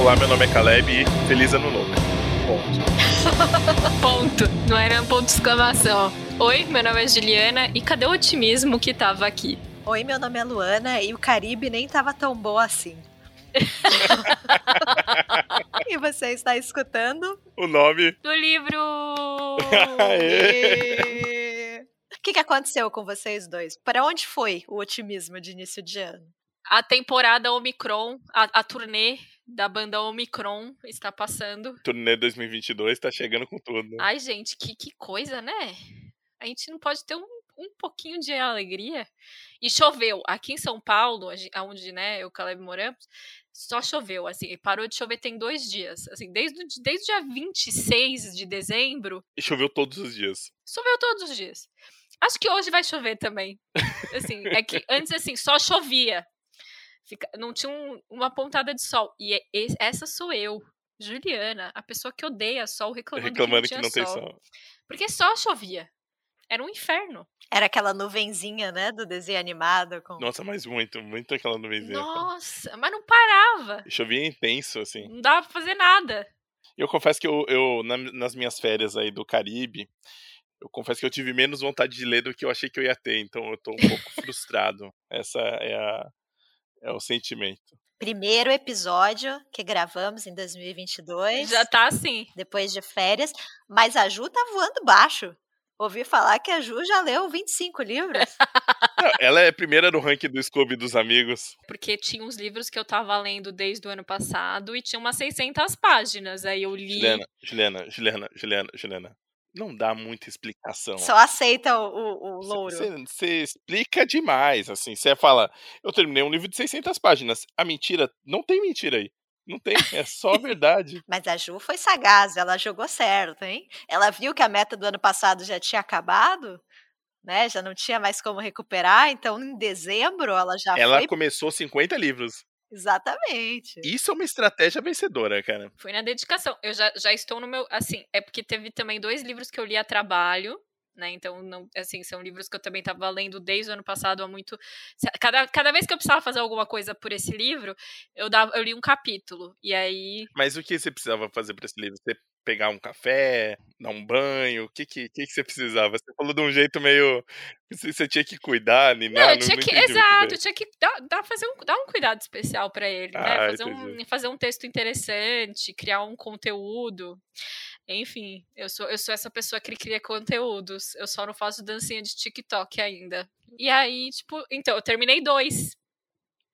Olá, meu nome é Caleb e feliz ano novo. Ponto. ponto. Não era um ponto de exclamação. Oi, meu nome é Juliana e cadê o otimismo que tava aqui? Oi, meu nome é Luana e o Caribe nem tava tão bom assim. e você está escutando o nome do livro. o que, que aconteceu com vocês dois? Para onde foi o otimismo de início de ano? A temporada Omicron, a, a turnê da banda Omicron está passando. Turnê 2022 está chegando com tudo. Ai, gente, que, que coisa, né? A gente não pode ter um, um pouquinho de alegria. E choveu. Aqui em São Paulo, onde né, eu e o Caleb moramos, só choveu, assim, parou de chover tem dois dias. Assim, desde, desde o dia 26 de dezembro. E choveu todos os dias. Choveu todos os dias. Acho que hoje vai chover também. Assim, é que antes, assim, só chovia. Fica, não tinha um, uma pontada de sol. E é, essa sou eu, Juliana, a pessoa que odeia sol reclamando, reclamando que não, que não tem sol. Porque só chovia. Era um inferno. Era aquela nuvenzinha, né, do desenho animado. Com... Nossa, mas muito, muito aquela nuvenzinha. Nossa, mas não parava. Chovia intenso, assim. Não dava pra fazer nada. Eu confesso que eu, eu nas minhas férias aí do Caribe, eu confesso que eu tive menos vontade de ler do que eu achei que eu ia ter, então eu tô um pouco frustrado. Essa é, a, é o sentimento. Primeiro episódio que gravamos em 2022. Já tá assim. Depois de férias, mas a Ju tá voando baixo. Ouvi falar que a Ju já leu 25 livros. ela é primeira no ranking do Scooby dos amigos. Porque tinha uns livros que eu tava lendo desde o ano passado e tinha umas 600 páginas. Aí eu li. Juliana, Juliana, Juliana, Juliana, Juliana. Não dá muita explicação. Só aceita o, o, o louro. Você explica demais, assim. Você fala, eu terminei um livro de 600 páginas. A mentira, não tem mentira aí. Não tem, é só verdade. Mas a Ju foi sagaz, ela jogou certo, hein? Ela viu que a meta do ano passado já tinha acabado, né? Já não tinha mais como recuperar, então em dezembro ela já Ela foi... começou 50 livros. Exatamente. Isso é uma estratégia vencedora, cara. Foi na dedicação. Eu já, já estou no meu. Assim, é porque teve também dois livros que eu li a trabalho né? Então, não, assim, são livros que eu também estava lendo desde o ano passado há muito. Cada, cada vez que eu precisava fazer alguma coisa por esse livro, eu, dava, eu li um capítulo. E aí. Mas o que você precisava fazer para esse livro? Você pegar um café, dar um banho? O que, que, que, você precisava? Você falou de um jeito meio. Você tinha que cuidar, Não, não, eu tinha não que. Exato, eu tinha que dar, dar, fazer um, dar um cuidado especial para ele, né? ah, né? Fazer um, fazer um texto interessante, criar um conteúdo. Enfim, eu sou, eu sou essa pessoa que cria conteúdos. Eu só não faço dancinha de TikTok ainda. E aí, tipo, então, eu terminei dois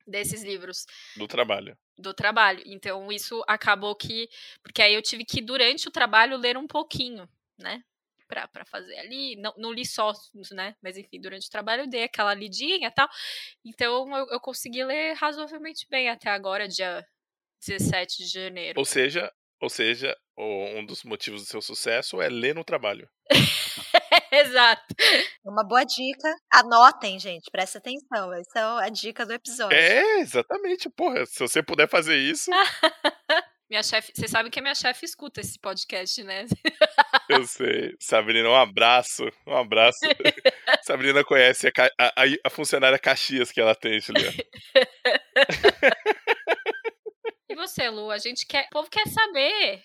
desses livros. Do trabalho. Do trabalho. Então, isso acabou que. Porque aí eu tive que, durante o trabalho, ler um pouquinho, né? Pra, pra fazer ali. Não, não li só, né? Mas enfim, durante o trabalho eu dei aquela lidinha e tal. Então eu, eu consegui ler razoavelmente bem até agora, dia 17 de janeiro. Ou seja, ou seja, um dos motivos do seu sucesso é ler no trabalho. Exato. Uma boa dica. Anotem, gente, presta atenção. Essa é a dica do episódio. É, exatamente. Porra, se você puder fazer isso. minha chefe, você sabe que a minha chefe escuta esse podcast, né? Eu sei. Sabrina, um abraço. Um abraço. Sabrina conhece a, a, a funcionária Caxias que ela tem, Juliana. E você, Lu? A gente quer. O povo quer saber.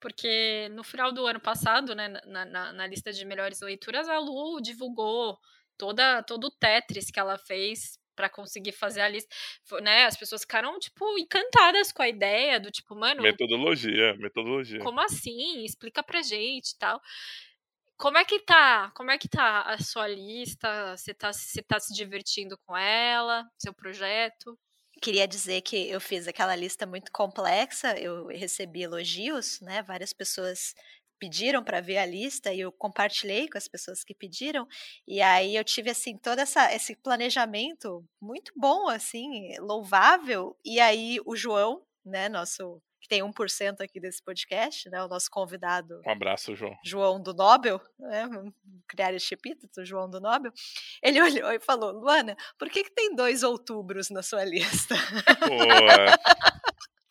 Porque no final do ano passado, né, na, na, na lista de melhores leituras, a Lu divulgou toda, todo o Tetris que ela fez para conseguir fazer a lista, né? As pessoas ficaram tipo encantadas com a ideia do tipo, mano, metodologia, metodologia. Como assim? Explica pra gente, tal. Como é que tá? Como é que tá a sua lista? Você tá, você tá se divertindo com ela, seu projeto? Queria dizer que eu fiz aquela lista muito complexa, eu recebi elogios, né? Várias pessoas pediram para ver a lista e eu compartilhei com as pessoas que pediram e aí eu tive assim todo essa, esse planejamento muito bom assim louvável e aí o João né nosso que tem 1% aqui desse podcast, né, o nosso convidado. Um abraço, João. João do Nobel, né, criar este epíteto, João do Nobel. Ele olhou e falou: Luana, por que, que tem dois outubros na sua lista?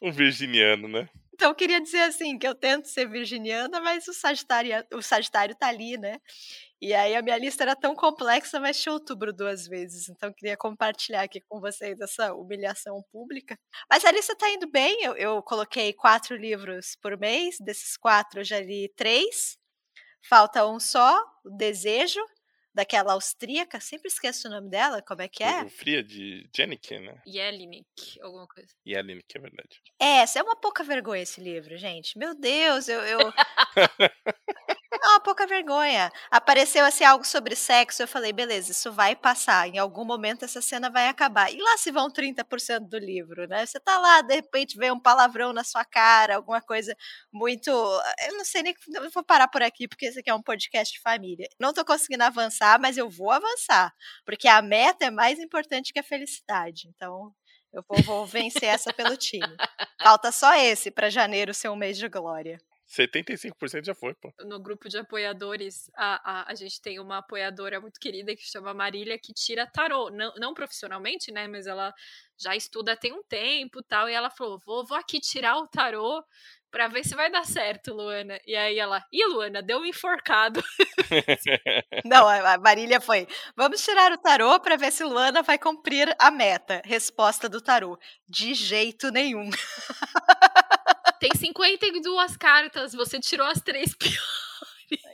um virginiano, né? Então, eu queria dizer assim, que eu tento ser virginiana, mas o Sagitário, o Sagitário tá ali, né? E aí a minha lista era tão complexa, mas tinha outubro duas vezes. Então queria compartilhar aqui com vocês essa humilhação pública. Mas a lista tá indo bem. Eu, eu coloquei quatro livros por mês. Desses quatro eu já li três. Falta um só, o Desejo, daquela austríaca, sempre esqueço o nome dela, como é que é? O Fria de Jennike, né? Jelinek, alguma coisa. Jelinek, é verdade. É, é uma pouca vergonha esse livro, gente. Meu Deus, eu... eu... É uma pouca vergonha. Apareceu assim algo sobre sexo, eu falei, beleza, isso vai passar. Em algum momento essa cena vai acabar. E lá se vão 30% do livro, né? Você tá lá, de repente vem um palavrão na sua cara, alguma coisa muito. Eu não sei nem. Eu vou parar por aqui, porque esse aqui é um podcast de família. Não tô conseguindo avançar, mas eu vou avançar. Porque a meta é mais importante que a felicidade. Então, eu vou, vou vencer essa pelo time. Falta só esse para janeiro ser um mês de glória. 75% já foi, pô. No grupo de apoiadores, a, a, a gente tem uma apoiadora muito querida que chama Marília, que tira tarô. Não, não profissionalmente, né? Mas ela já estuda tem um tempo tal. E ela falou: vou, vou aqui tirar o tarô pra ver se vai dar certo, Luana. E aí ela, ih, Luana, deu um enforcado. Não, a Marília foi, vamos tirar o tarô pra ver se Luana vai cumprir a meta. Resposta do tarô, de jeito nenhum. Tem 52 cartas, você tirou as três piores.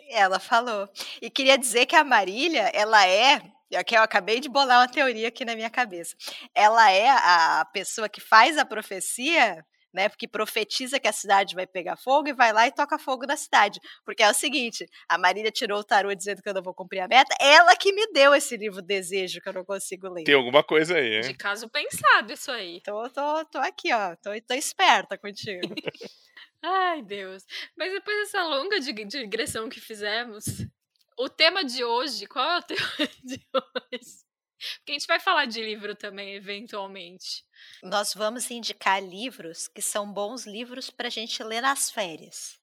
Ela falou. E queria dizer que a Marília, ela é que eu acabei de bolar uma teoria aqui na minha cabeça. Ela é a pessoa que faz a profecia né? Porque profetiza que a cidade vai pegar fogo e vai lá e toca fogo na cidade. Porque é o seguinte: a Marília tirou o tarô dizendo que eu não vou cumprir a meta, ela que me deu esse livro Desejo que eu não consigo ler. Tem alguma coisa aí, hein? De caso pensado, isso aí. Tô, tô, tô aqui, ó. Tô, tô esperta contigo. Ai, Deus. Mas depois dessa longa digressão que fizemos, o tema de hoje, qual é o tema de hoje? Porque a gente vai falar de livro também, eventualmente. Nós vamos indicar livros que são bons livros para a gente ler nas férias.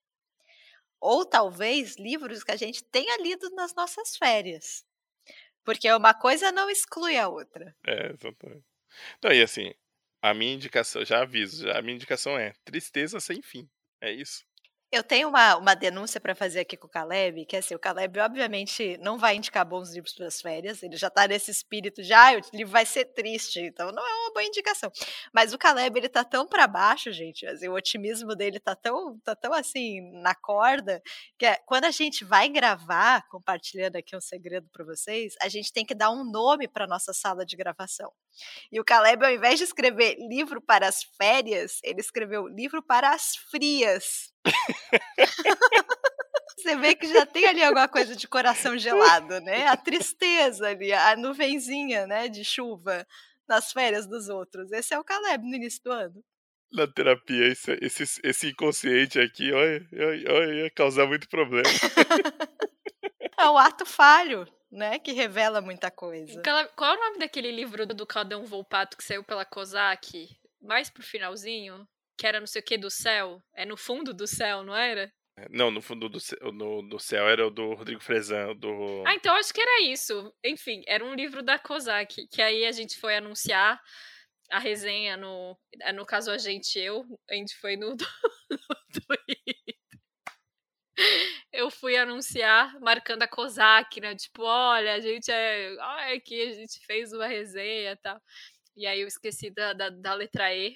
Ou talvez livros que a gente tenha lido nas nossas férias. Porque uma coisa não exclui a outra. É, exatamente. Então, e assim, a minha indicação, já aviso, já, a minha indicação é tristeza sem fim. É isso. Eu tenho uma, uma denúncia para fazer aqui com o Caleb, que é assim, o Caleb obviamente não vai indicar bons livros para as férias, ele já está nesse espírito já, ah, o livro vai ser triste, então não é boa indicação. Mas o Caleb, ele tá tão para baixo, gente, assim, o otimismo dele tá tão, tá tão assim, na corda, que é, quando a gente vai gravar, compartilhando aqui um segredo para vocês, a gente tem que dar um nome para nossa sala de gravação. E o Caleb, ao invés de escrever livro para as férias, ele escreveu livro para as frias. Você vê que já tem ali alguma coisa de coração gelado, né? A tristeza ali, a nuvenzinha, né, de chuva nas férias dos outros. Esse é o Caleb no início do ano. Na terapia, esse, esse, esse inconsciente aqui, olha, olha, ia causar muito problema. é o ato falho, né? Que revela muita coisa. Qual é o nome daquele livro do Caldão Volpato que saiu pela Kozak? Mais pro finalzinho? que era não sei o que do céu. É no fundo do céu, não era? É, não, no fundo do, céu, no, do céu era o do Rodrigo Frezan, do... Ah, então acho que era isso. Enfim, era um livro da Kozak, que aí a gente foi anunciar a resenha no... É, no caso, a gente, eu, a gente foi no, no Twitter. Eu fui anunciar marcando a Kozak, né? Tipo, olha, a gente é... Olha aqui, a gente fez uma resenha e tal. E aí eu esqueci da, da, da letra E,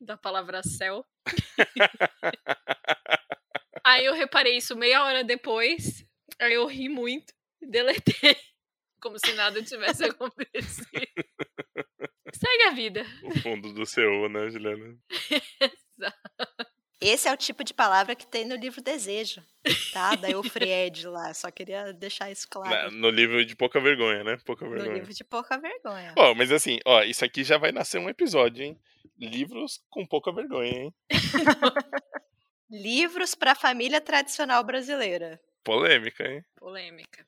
da palavra céu. aí eu reparei isso meia hora depois. Aí eu ri muito, deletei. Como se nada tivesse acontecido. Segue a vida. O fundo do seu, né, Juliana? Exato. Esse é o tipo de palavra que tem no livro Desejo, tá? Da Eufried lá. Só queria deixar isso claro. No livro de pouca vergonha, né? Pouca vergonha. No livro de pouca vergonha. Ó, mas assim, ó, isso aqui já vai nascer um episódio, hein? Livros com pouca vergonha, hein? Livros para a família tradicional brasileira. Polêmica, hein? Polêmica.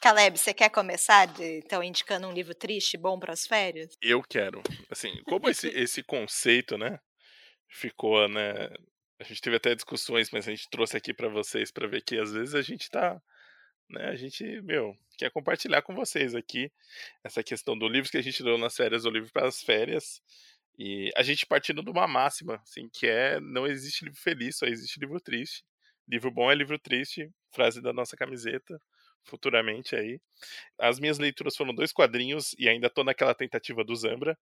Caleb, você quer começar, de, então, indicando um livro triste, bom para as férias? Eu quero. Assim, como esse, esse conceito, né, ficou, né, a gente teve até discussões, mas a gente trouxe aqui para vocês para ver que às vezes a gente tá, né, a gente, meu, quer compartilhar com vocês aqui essa questão do livro que a gente leu nas férias, o livro para as férias, e a gente partindo de uma máxima, assim, que é não existe livro feliz, só existe livro triste. Livro bom é livro triste, frase da nossa camiseta. futuramente aí. As minhas leituras foram dois quadrinhos e ainda estou naquela tentativa do Zambra,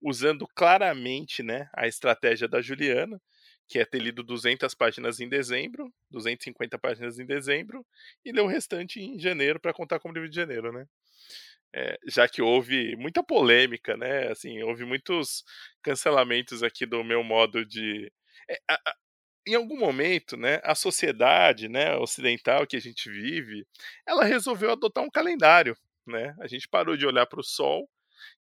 usando claramente né, a estratégia da Juliana, que é ter lido 200 páginas em dezembro, 250 páginas em dezembro, e ler o restante em janeiro para contar como livro de janeiro, né? É, já que houve muita polêmica, né? Assim, houve muitos cancelamentos aqui do meu modo de. É, a, a, em algum momento, né, a sociedade, né, ocidental que a gente vive, ela resolveu adotar um calendário, né? A gente parou de olhar para o sol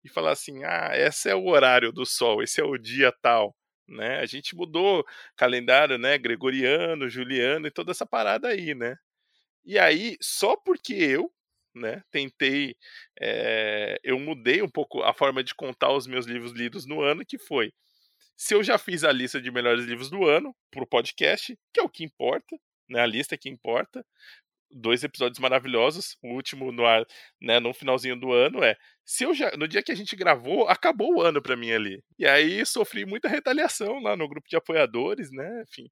e falar assim, ah, esse é o horário do sol, esse é o dia tal, né? A gente mudou calendário, né, gregoriano, juliano e toda essa parada aí, né? E aí, só porque eu, né, tentei, é, eu mudei um pouco a forma de contar os meus livros lidos no ano, que foi se eu já fiz a lista de melhores livros do ano pro podcast, que é o que importa, né? A lista que importa. Dois episódios maravilhosos, o último no ar, né, no finalzinho do ano é, se eu já, no dia que a gente gravou, acabou o ano para mim ali. E aí sofri muita retaliação lá no grupo de apoiadores, né? Enfim,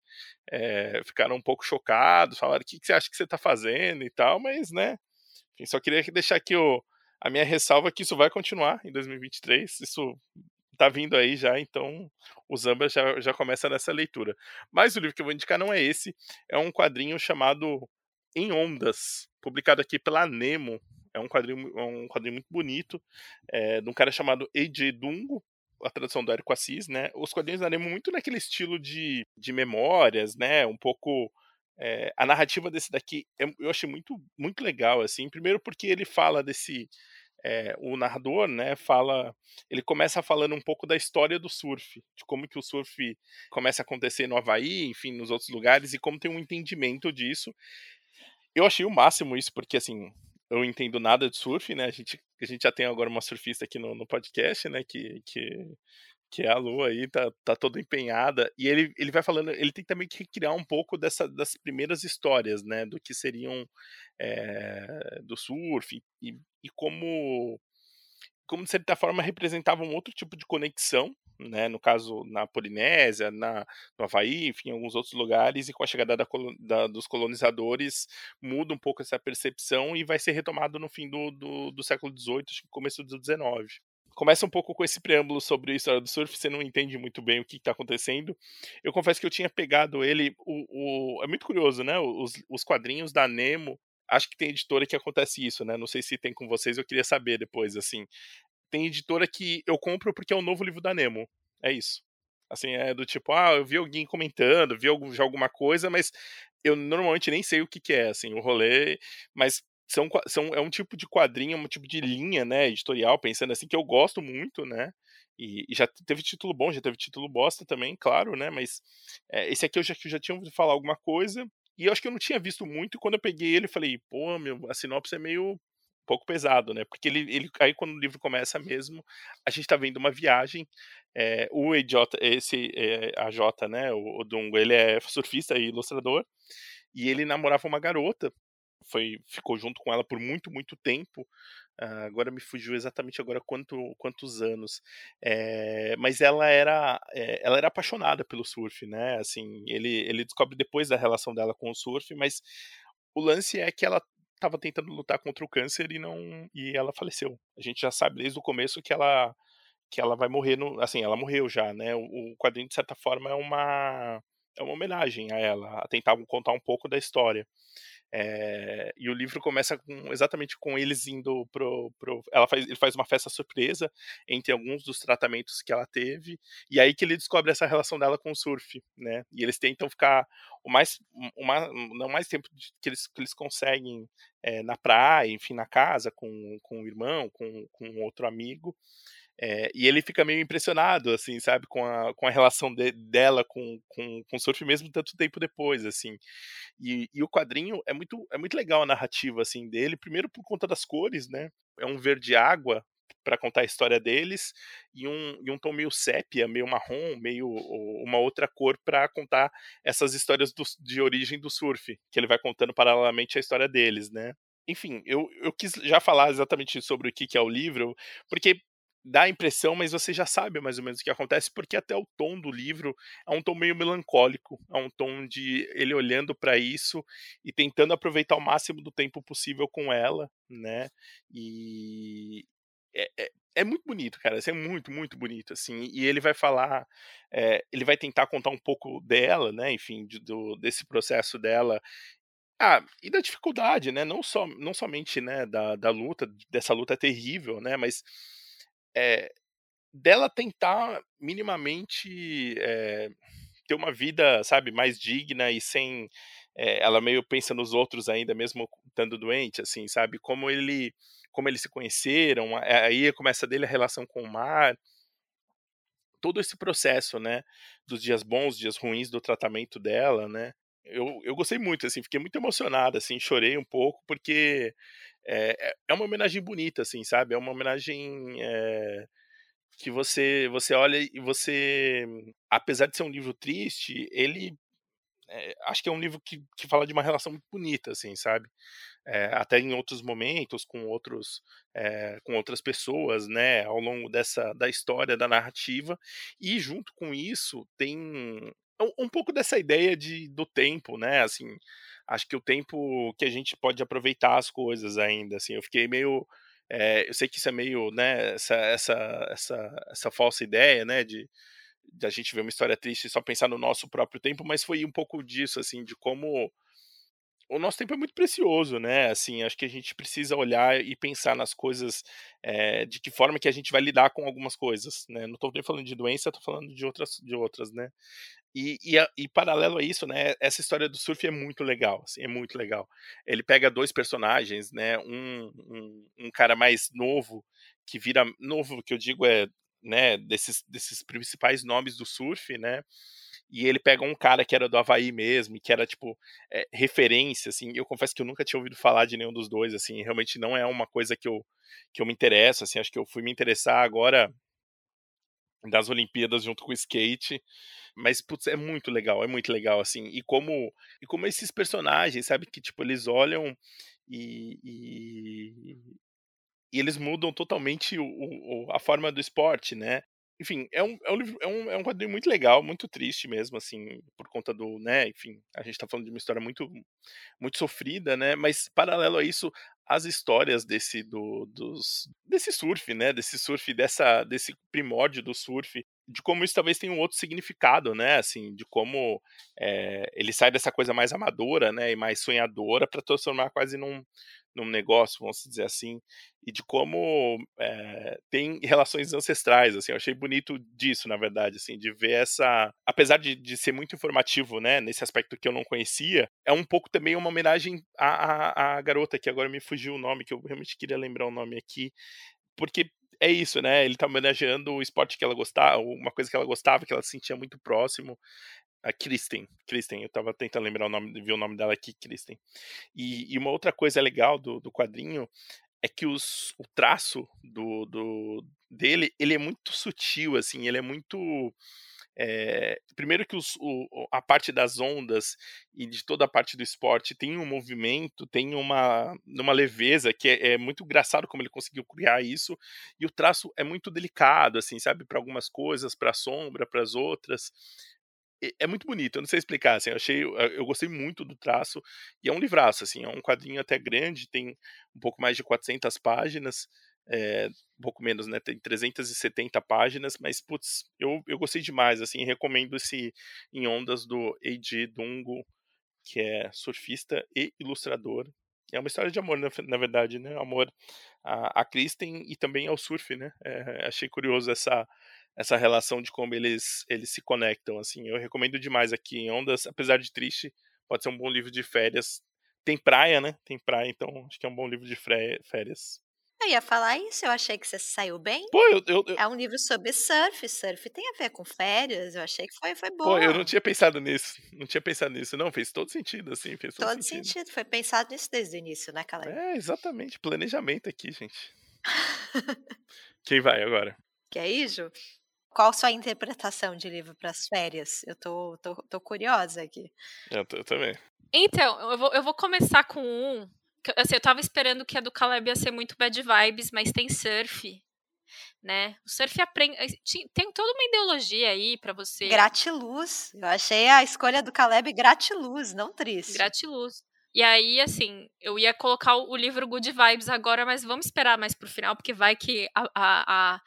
é, ficaram um pouco chocados, falaram o que, que você acha que você tá fazendo e tal, mas, né? Enfim, só queria deixar aqui o, a minha ressalva que isso vai continuar em 2023. Isso tá vindo aí já, então o Zamba já, já começa nessa leitura. Mas o livro que eu vou indicar não é esse, é um quadrinho chamado Em Ondas, publicado aqui pela Nemo. É um quadrinho, é um quadrinho muito bonito, é, de um cara chamado E.J. Dungo, a tradução do Érico Assis, né? Os quadrinhos da Nemo muito naquele estilo de, de memórias, né? Um pouco é, a narrativa desse daqui eu achei muito muito legal assim primeiro porque ele fala desse é, o narrador, né, fala, ele começa falando um pouco da história do surf, de como que o surf começa a acontecer no Havaí, enfim, nos outros lugares e como tem um entendimento disso. Eu achei o máximo isso, porque assim, eu entendo nada de surf, né? A gente, a gente já tem agora uma surfista aqui no, no podcast, né? Que, que, que é a Lu aí, tá, tá toda empenhada. E ele, ele vai falando, ele tem também que criar um pouco dessa, das primeiras histórias, né? Do que seriam é, do surf e, e como, como, de certa forma, representavam um outro tipo de conexão, né, no caso na Polinésia, na, no Havaí, enfim, em alguns outros lugares, e com a chegada da, da, dos colonizadores muda um pouco essa percepção e vai ser retomado no fim do, do, do século XVIII, começo do XIX começa um pouco com esse preâmbulo sobre a história do surf, você não entende muito bem o que está acontecendo. Eu confesso que eu tinha pegado ele, o, o, é muito curioso, né? Os, os quadrinhos da Nemo acho que tem editora que acontece isso, né? Não sei se tem com vocês, eu queria saber depois, assim. Tem editora que eu compro porque é o novo livro da Nemo. É isso. Assim, é do tipo, ah, eu vi alguém comentando, vi já alguma coisa, mas eu normalmente nem sei o que, que é, assim, o rolê, mas são, são, é um tipo de quadrinho, um tipo de linha, né, editorial, pensando assim, que eu gosto muito, né, e, e já teve título bom, já teve título bosta também, claro, né, mas é, esse aqui eu já, eu já tinha ouvido falar alguma coisa, e eu acho que eu não tinha visto muito, e quando eu peguei ele, falei, pô, meu, a sinopse é meio um pouco pesado, né? Porque ele, ele aí quando o livro começa mesmo, a gente tá vendo uma viagem. É, o EJ, esse é, a J, né? O, o Dungo, ele é surfista e ilustrador, e ele namorava uma garota. Foi, ficou junto com ela por muito, muito tempo. Uh, agora me fugiu exatamente agora quanto, quantos anos. É, mas ela era, é, ela era apaixonada pelo surf, né? Assim, ele, ele descobre depois da relação dela com o surf, mas o lance é que ela estava tentando lutar contra o câncer e não e ela faleceu. A gente já sabe desde o começo que ela que ela vai morrer no, assim, ela morreu já, né? O, o quadrinho de certa forma é uma é uma homenagem a ela, a tentar contar um pouco da história. É, e o livro começa com, exatamente com eles indo pro, pro ela faz, ele faz uma festa surpresa entre alguns dos tratamentos que ela teve e aí que ele descobre essa relação dela com o surf, né? E eles tentam ficar o mais, o mais não mais tempo que eles, que eles conseguem é, na praia, enfim, na casa com, com o irmão, com, com outro amigo. É, e ele fica meio impressionado, assim, sabe, com a, com a relação de, dela com, com, com o surf mesmo tanto tempo depois, assim. E, e o quadrinho é muito, é muito legal a narrativa, assim, dele, primeiro por conta das cores, né? É um verde água para contar a história deles e um, e um tom meio sépia, meio marrom, meio uma outra cor para contar essas histórias do, de origem do surf, que ele vai contando paralelamente a história deles, né? Enfim, eu, eu quis já falar exatamente sobre o que, que é o livro, porque dá a impressão, mas você já sabe mais ou menos o que acontece, porque até o tom do livro é um tom meio melancólico, é um tom de ele olhando para isso e tentando aproveitar o máximo do tempo possível com ela, né? E é, é, é muito bonito, cara, assim, é muito, muito bonito, assim, e ele vai falar, é, ele vai tentar contar um pouco dela, né, enfim, de, do, desse processo dela ah, e da dificuldade, né? Não, só, não somente né, da, da luta, dessa luta terrível, né? Mas é, dela tentar minimamente é, ter uma vida, sabe, mais digna e sem. É, ela meio pensa nos outros ainda, mesmo estando doente, assim, sabe? Como ele, como eles se conheceram, aí começa dele a relação com o mar, todo esse processo, né, dos dias bons, dias ruins do tratamento dela, né? Eu, eu gostei muito, assim, fiquei muito emocionado, assim, chorei um pouco, porque é, é uma homenagem bonita, assim, sabe? É uma homenagem é, que você, você olha e você, apesar de ser um livro triste, ele é, acho que é um livro que, que fala de uma relação muito bonita, assim, sabe? É, até em outros momentos, com outros, é, com outras pessoas, né, ao longo dessa da história, da narrativa, e junto com isso tem um, pouco dessa ideia de, do tempo, né? Assim, acho que o tempo que a gente pode aproveitar as coisas ainda, assim, eu fiquei meio é, eu sei que isso é meio, né, essa, essa, essa, essa falsa ideia, né, de, de a gente ver uma história triste e só pensar no nosso próprio tempo, mas foi um pouco disso, assim, de como o nosso tempo é muito precioso, né? Assim, acho que a gente precisa olhar e pensar nas coisas, é, de que forma que a gente vai lidar com algumas coisas, né? Não estou nem falando de doença, estou falando de outras, de outras, né? E, e, e, paralelo a isso, né, essa história do surf é muito legal, assim, é muito legal. Ele pega dois personagens, né, um, um, um, cara mais novo, que vira, novo que eu digo é, né, desses, desses principais nomes do surf, né, e ele pega um cara que era do Havaí mesmo, que era, tipo, é, referência, assim, eu confesso que eu nunca tinha ouvido falar de nenhum dos dois, assim, realmente não é uma coisa que eu, que eu me interesso, assim, acho que eu fui me interessar agora das Olimpíadas junto com o skate, mas, putz, é muito legal, é muito legal, assim. E como, e como esses personagens, sabe, que, tipo, eles olham e, e, e eles mudam totalmente o, o, a forma do esporte, né? Enfim, é um, é, um livro, é, um, é um quadrinho muito legal, muito triste mesmo, assim, por conta do, né, enfim, a gente tá falando de uma história muito, muito sofrida, né, mas paralelo a isso, as histórias desse, do, dos, desse surf, né, desse surf, dessa, desse primórdio do surf, de como isso talvez tenha um outro significado, né? Assim, de como é, ele sai dessa coisa mais amadora, né, e mais sonhadora para transformar quase num, num negócio, vamos dizer assim, e de como é, tem relações ancestrais, assim, eu achei bonito disso, na verdade, assim, de ver essa, apesar de, de ser muito informativo, né, nesse aspecto que eu não conhecia, é um pouco também uma homenagem à, à, à garota, que agora me fugiu o nome, que eu realmente queria lembrar o nome aqui, porque é isso, né? Ele tá homenageando o esporte que ela gostava, uma coisa que ela gostava, que ela se sentia muito próximo. A Kristen, Kristen, eu tava tentando lembrar o nome, ver o nome dela aqui, Kristen. E, e uma outra coisa legal do, do quadrinho é que os, o traço do, do, dele, ele é muito sutil, assim, ele é muito é, primeiro que os, o, a parte das ondas e de toda a parte do esporte tem um movimento, tem uma, uma leveza que é, é muito engraçado como ele conseguiu criar isso e o traço é muito delicado, assim, sabe, para algumas coisas, para a sombra, para as outras é muito bonito, eu não sei explicar, assim, eu achei, eu gostei muito do traço, e é um livraço, assim, é um quadrinho até grande, tem um pouco mais de 400 páginas, é, um pouco menos, né, tem 370 páginas, mas, putz, eu, eu gostei demais, assim, recomendo esse Em Ondas do Eiji Dungo, que é surfista e ilustrador, é uma história de amor, na, na verdade, né, amor a, a Kristen e também ao surf, né, é, achei curioso essa essa relação de como eles, eles se conectam, assim. Eu recomendo demais aqui em Ondas, apesar de triste, pode ser um bom livro de férias. Tem praia, né? Tem praia, então acho que é um bom livro de férias. Eu ia falar isso, eu achei que você saiu bem. Pô, eu, eu, eu... É um livro sobre surf, surf tem a ver com férias, eu achei que foi, foi bom. Pô, eu não tinha pensado nisso, não tinha pensado nisso, não, fez todo sentido, assim, fez todo, todo sentido. sentido. Foi pensado nisso desde o início, né, Caleb? É, exatamente, planejamento aqui, gente. Quem vai agora? Quer ir, Ju? Qual sua interpretação de livro para as férias? Eu tô, tô, tô curiosa aqui. Eu, tô, eu, também. Então, eu vou, eu vou começar com um. Assim, eu tava esperando que a do Caleb ia ser muito bad vibes, mas tem surf. né? O surf aprende. Eh, tem toda uma ideologia aí para você. Gratiluz. Eu achei a escolha do Caleb gratiluz, não triste. Gratiluz. E aí, assim, eu ia colocar o livro Good Vibes agora, mas vamos esperar mais pro final, porque vai que a, a, a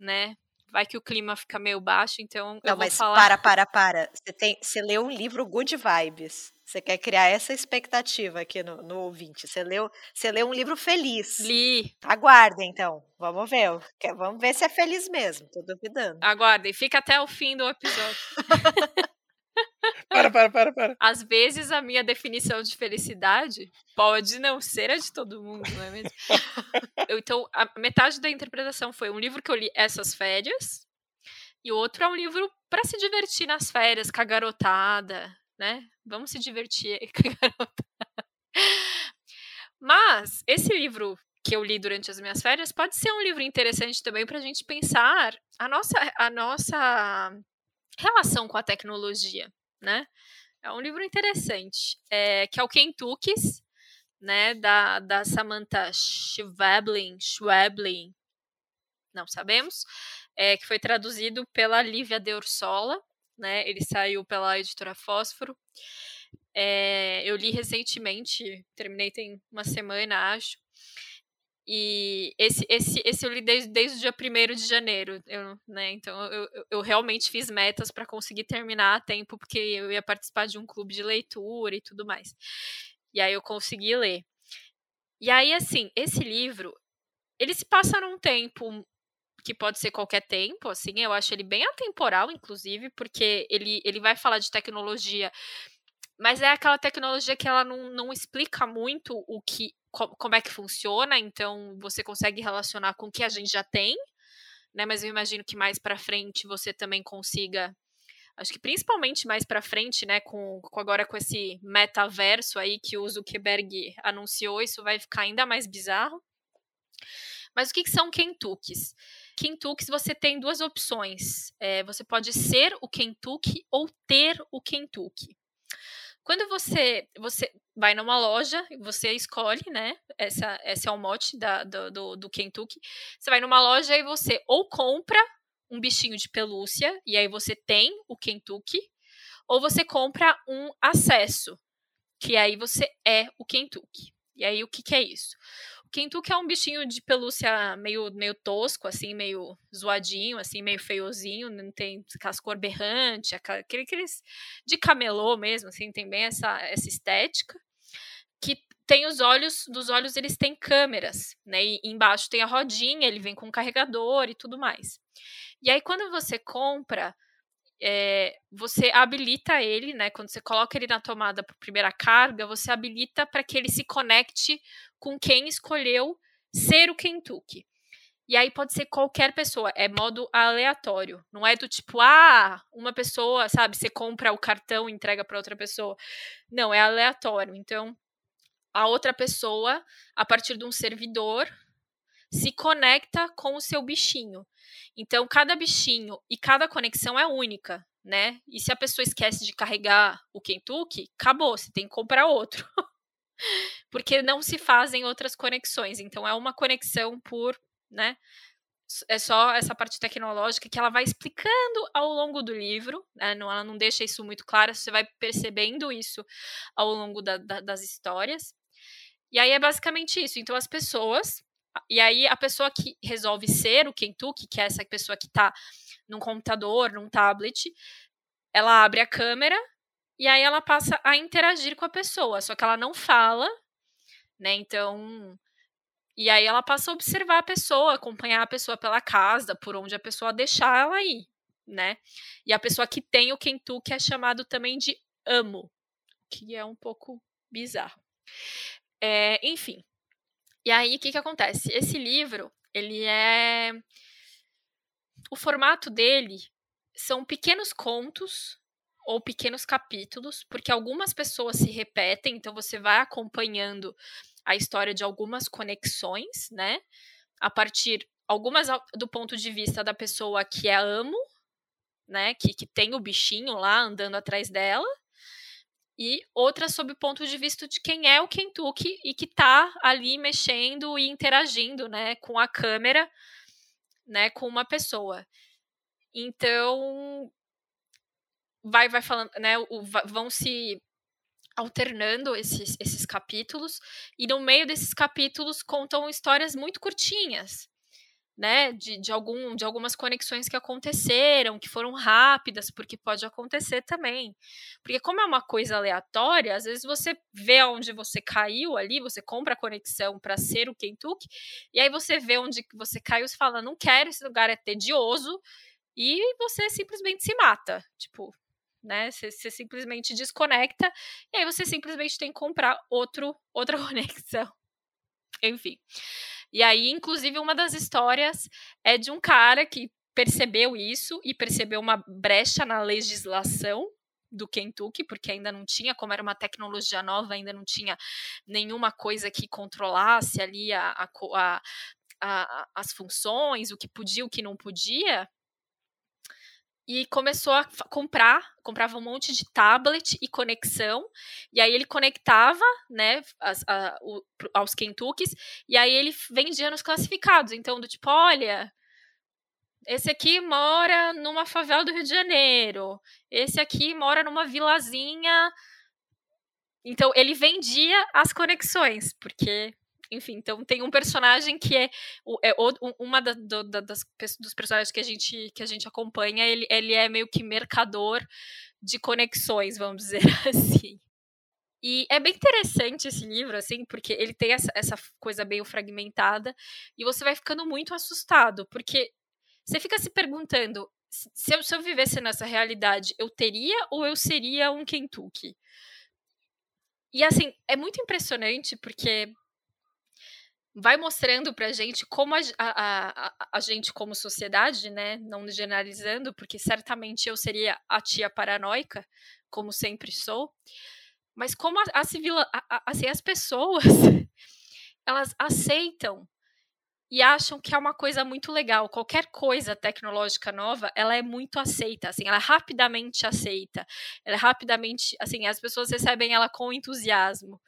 né, vai que o clima fica meio baixo, então Não, eu mas falar... para, para, para. Você, tem, você leu um livro Good Vibes. Você quer criar essa expectativa aqui no, no ouvinte. Você leu, você leu um livro feliz. Li. Aguardem, então. Vamos ver. Vamos ver se é feliz mesmo. Tô duvidando. Aguardem. Fica até o fim do episódio. para, para, para, para. Às vezes a minha definição de felicidade pode não ser a de todo mundo, não é mesmo? Eu, então, a metade da interpretação foi um livro que eu li essas férias, e o outro é um livro para se divertir nas férias, com a garotada, né? Vamos se divertir com a garotada. Mas esse livro que eu li durante as minhas férias pode ser um livro interessante também para a gente pensar a nossa, a nossa relação com a tecnologia, né? É um livro interessante, é, que é o Kentucky's, né, da, da Samantha Schweblin, Schweblin, não sabemos, é, que foi traduzido pela Lívia De Ursola, né, ele saiu pela editora Fósforo. É, eu li recentemente, terminei tem uma semana, acho, e esse, esse, esse eu li desde, desde o dia 1 de janeiro, eu, né? Então eu, eu realmente fiz metas para conseguir terminar a tempo, porque eu ia participar de um clube de leitura e tudo mais. E aí eu consegui ler. E aí, assim, esse livro, ele se passa num tempo que pode ser qualquer tempo, assim, eu acho ele bem atemporal, inclusive, porque ele, ele vai falar de tecnologia mas é aquela tecnologia que ela não, não explica muito o que como é que funciona, então você consegue relacionar com o que a gente já tem, né? Mas eu imagino que mais para frente você também consiga acho que principalmente mais para frente, né, com, com, agora com esse metaverso aí que o Zuckerberg anunciou, isso vai ficar ainda mais bizarro. Mas o que, que são Kentuckys? Kentuckys você tem duas opções. É, você pode ser o Kentucky ou ter o Kentucky. Quando você você vai numa loja, você escolhe, né? Essa, esse é o mote da, do, do, do Kentucky. Você vai numa loja e você ou compra um bichinho de pelúcia, e aí você tem o Kentucky, ou você compra um acesso, que aí você é o Kentucky. E aí o que, que é isso? Kentucky é um bichinho de pelúcia meio, meio tosco, assim, meio zoadinho, assim, meio feiozinho, não tem aquelas cor berrante, aquele, aqueles de camelô mesmo, assim, tem bem essa, essa estética. Que tem os olhos, dos olhos eles têm câmeras, né? E embaixo tem a rodinha, ele vem com carregador e tudo mais. E aí, quando você compra, é, você habilita ele, né? Quando você coloca ele na tomada para primeira carga, você habilita para que ele se conecte com quem escolheu ser o Kentucky. E aí pode ser qualquer pessoa, é modo aleatório. Não é do tipo, ah, uma pessoa, sabe, você compra o cartão e entrega para outra pessoa. Não, é aleatório. Então, a outra pessoa, a partir de um servidor, se conecta com o seu bichinho. Então, cada bichinho e cada conexão é única, né? E se a pessoa esquece de carregar o Kentucky, acabou, você tem que comprar outro. Porque não se fazem outras conexões. Então, é uma conexão por, né? É só essa parte tecnológica que ela vai explicando ao longo do livro, né? ela não deixa isso muito claro, você vai percebendo isso ao longo da, da, das histórias. E aí é basicamente isso. Então, as pessoas e aí a pessoa que resolve ser o Kentucky, que é essa pessoa que está num computador, num tablet, ela abre a câmera e aí ela passa a interagir com a pessoa, só que ela não fala, né? Então, e aí ela passa a observar a pessoa, acompanhar a pessoa pela casa, por onde a pessoa deixar ela ir, né? E a pessoa que tem o Kentucky é chamado também de amo, que é um pouco bizarro. É, enfim, e aí, o que, que acontece? Esse livro, ele é. O formato dele são pequenos contos ou pequenos capítulos, porque algumas pessoas se repetem, então você vai acompanhando a história de algumas conexões, né? A partir algumas do ponto de vista da pessoa que é amo, né, que, que tem o bichinho lá andando atrás dela, e outra sob o ponto de vista de quem é o Kentucky e que está ali mexendo e interagindo, né, com a câmera né, com uma pessoa. Então, vai vai falando, né, o, vão se alternando esses, esses capítulos, e no meio desses capítulos contam histórias muito curtinhas, né, de, de, algum, de algumas conexões que aconteceram, que foram rápidas, porque pode acontecer também. Porque como é uma coisa aleatória, às vezes você vê onde você caiu ali, você compra a conexão para ser o Kentucky, e aí você vê onde você caiu e fala, não quero, esse lugar é tedioso, e você simplesmente se mata. Tipo, né? Você, você simplesmente desconecta, e aí você simplesmente tem que comprar outro, outra conexão. Enfim. E aí, inclusive, uma das histórias é de um cara que percebeu isso e percebeu uma brecha na legislação do Kentucky, porque ainda não tinha, como era uma tecnologia nova, ainda não tinha nenhuma coisa que controlasse ali a, a, a, as funções, o que podia, o que não podia e começou a comprar, comprava um monte de tablet e conexão, e aí ele conectava, né, as, a, o, aos Kentuckys, e aí ele vendia nos classificados, então do tipo, olha, esse aqui mora numa favela do Rio de Janeiro, esse aqui mora numa vilazinha, então ele vendia as conexões, porque enfim, então tem um personagem que é, é uma da, do, das, dos personagens que a gente, que a gente acompanha, ele, ele é meio que mercador de conexões, vamos dizer assim. E é bem interessante esse livro, assim, porque ele tem essa, essa coisa meio fragmentada e você vai ficando muito assustado, porque você fica se perguntando: se eu, se eu vivesse nessa realidade, eu teria ou eu seria um Kentucky? E assim, é muito impressionante porque vai mostrando pra gente como a, a, a, a, gente, como sociedade, né, não generalizando, porque certamente eu seria a tia paranoica, como sempre sou, mas como a, a civil, assim, as pessoas, elas aceitam e acham que é uma coisa muito legal. Qualquer coisa tecnológica nova, ela é muito aceita, assim, ela é rapidamente aceita. Ela é rapidamente, assim, as pessoas recebem ela com entusiasmo.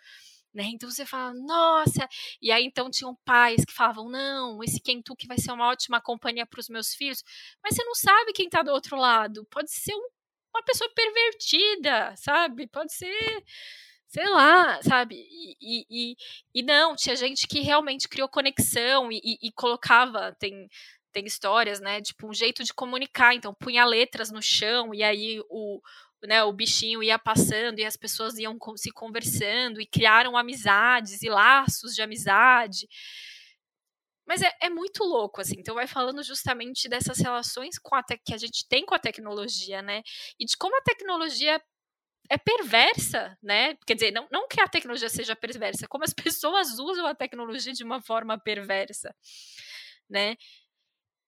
Né? Então você fala, nossa! E aí então tinham pais que falavam, não, esse Kentucky vai ser uma ótima companhia para os meus filhos, mas você não sabe quem está do outro lado. Pode ser um, uma pessoa pervertida, sabe? Pode ser sei lá, sabe? E, e, e, e, não, tinha gente que realmente criou conexão e, e, colocava, tem, tem histórias, né? Tipo, um jeito de comunicar, então punha letras no chão e aí o, né, o bichinho ia passando e as pessoas iam se conversando e criaram amizades e laços de amizade. Mas é, é muito louco, assim. Então vai falando justamente dessas relações com a que a gente tem com a tecnologia, né? E de como a tecnologia é perversa, né? Quer dizer, não, não que a tecnologia seja perversa, como as pessoas usam a tecnologia de uma forma perversa, né?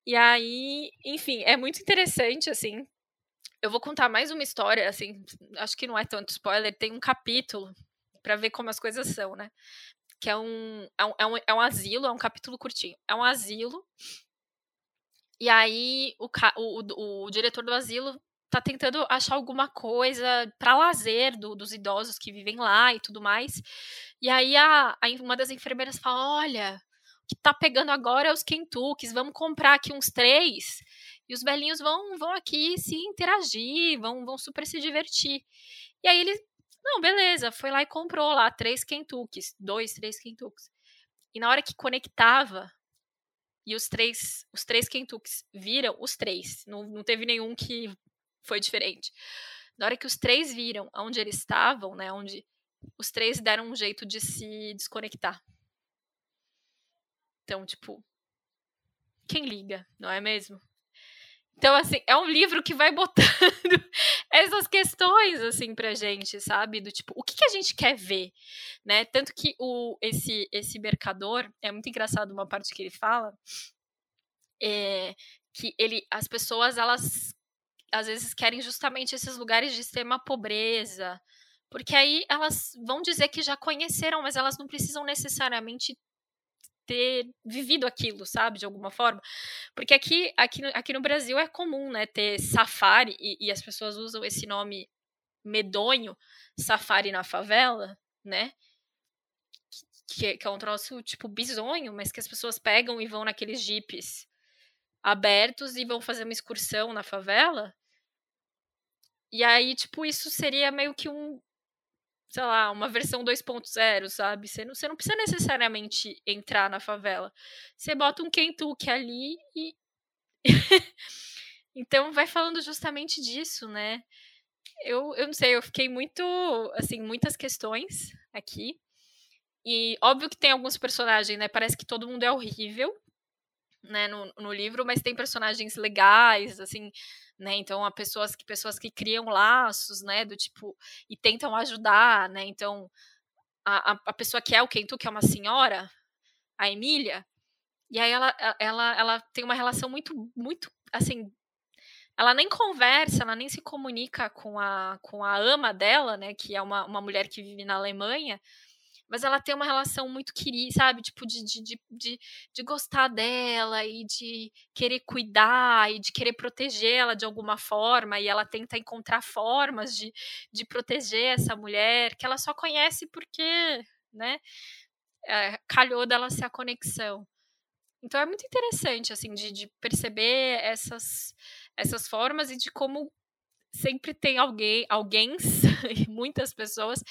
E aí, enfim, é muito interessante, assim, eu vou contar mais uma história, assim, acho que não é tanto spoiler, tem um capítulo para ver como as coisas são, né? Que é um, é um, é um, é um asilo, é um capítulo curtinho. É um asilo. E aí o, o, o diretor do asilo tá tentando achar alguma coisa para lazer do, dos idosos que vivem lá e tudo mais. E aí a, a, uma das enfermeiras fala: olha, o que tá pegando agora é os Kentuckies, vamos comprar aqui uns três e os velhinhos vão, vão aqui se interagir, vão, vão super se divertir. E aí ele, não, beleza, foi lá e comprou lá três Kentuckys, dois, três Kentuckys. E na hora que conectava, e os três, os três Kentuckys viram os três, não, não teve nenhum que foi diferente. Na hora que os três viram onde eles estavam, né, onde os três deram um jeito de se desconectar. Então, tipo, quem liga, não é mesmo? Então, assim, é um livro que vai botando essas questões, assim, pra gente, sabe? Do tipo, o que, que, a gente quer ver, né? Tanto que o, esse, esse mercador, é muito engraçado uma parte que ele fala, é, que ele, as pessoas, elas, às vezes, querem justamente esses lugares de extrema pobreza, porque aí elas vão dizer que já conheceram, mas elas não precisam necessariamente ter vivido aquilo, sabe, de alguma forma. Porque aqui, aqui, aqui no Brasil é comum, né, ter safari, e, e as pessoas usam esse nome medonho, safari na favela, né, que, que, é um troço, tipo, bizonho, mas que as pessoas pegam e vão naqueles jipes abertos e vão fazer uma excursão na favela. E aí, tipo, isso seria meio que um, sei lá, uma versão 2.0, sabe? Você não, você não precisa necessariamente entrar na favela. Você bota um Kentucky ali e. então vai falando justamente disso, né? Eu, eu não sei, eu fiquei muito, assim, muitas questões aqui. E óbvio que tem alguns personagens, né? Parece que todo mundo é horrível, né, no, no livro, mas tem personagens legais, assim, né? Então, há pessoas que pessoas que criam laços, né, do tipo e tentam ajudar, né? Então, a, a pessoa que é o Kentu, que é uma senhora, a Emília, e aí ela, ela, ela tem uma relação muito, muito, assim, ela nem conversa, ela nem se comunica com a, com a ama dela, né, que é uma, uma mulher que vive na Alemanha, mas ela tem uma relação muito querida, sabe? Tipo, de, de, de, de, gostar dela e de querer cuidar e de querer protegê-la de alguma forma. E ela tenta encontrar formas de, de proteger essa mulher que ela só conhece porque, né? É, calhou dela ser a conexão. Então é muito interessante, assim, de, de perceber essas, essas formas e de como sempre tem alguém, alguém, muitas pessoas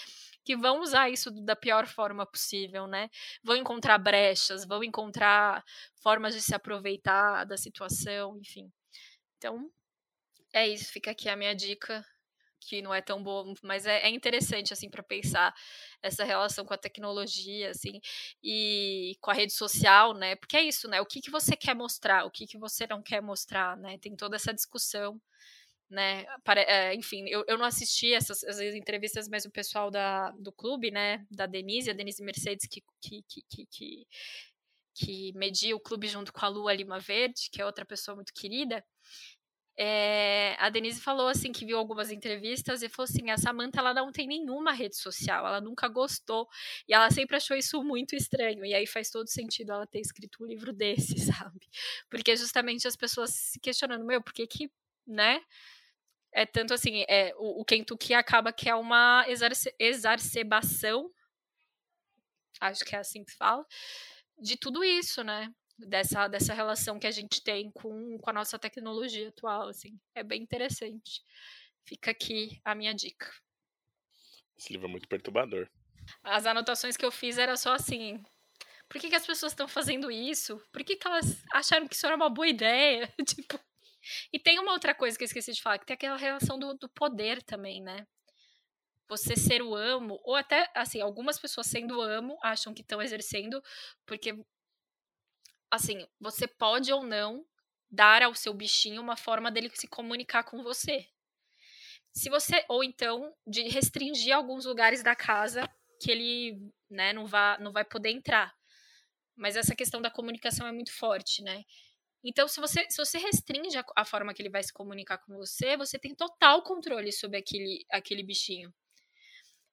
que vão usar isso da pior forma possível, né? Vão encontrar brechas, vão encontrar formas de se aproveitar da situação, enfim. Então, é isso, fica aqui a minha dica, que não é tão boa, mas é, é interessante, assim, para pensar essa relação com a tecnologia, assim, e com a rede social, né? Porque é isso, né? O que, que você quer mostrar, o que, que você não quer mostrar, né? Tem toda essa discussão né? Para, é, enfim, eu, eu não assisti essas, essas, entrevistas, mas o pessoal da, do clube, né? Da Denise, a Denise Mercedes, que, que, que, que, que media o clube junto com a Lua Lima Verde, que é outra pessoa muito querida. É, a Denise falou assim que viu algumas entrevistas e falou assim: a Samantha ela não tem nenhuma rede social, ela nunca gostou e ela sempre achou isso muito estranho. E aí faz todo sentido ela ter escrito um livro desse, sabe? Porque justamente as pessoas se questionando: meu, por que que, né? É tanto assim, é, o, o Kentucky acaba que é uma exarce, exacerbação, acho que é assim que se fala, de tudo isso, né? Dessa, dessa relação que a gente tem com, com a nossa tecnologia atual, assim. É bem interessante. Fica aqui a minha dica. Esse livro é muito perturbador. As anotações que eu fiz era só assim. Por que, que as pessoas estão fazendo isso? Por que, que elas acharam que isso era uma boa ideia? tipo, e tem uma outra coisa que eu esqueci de falar, que tem aquela relação do, do poder também, né? Você ser o amo, ou até, assim, algumas pessoas sendo amo acham que estão exercendo, porque, assim, você pode ou não dar ao seu bichinho uma forma dele se comunicar com você. Se você, ou então, de restringir alguns lugares da casa que ele, né, não, vá, não vai poder entrar. Mas essa questão da comunicação é muito forte, né? Então, se você, se você restringe a, a, forma que ele vai se comunicar com você, você tem total controle sobre aquele, aquele bichinho.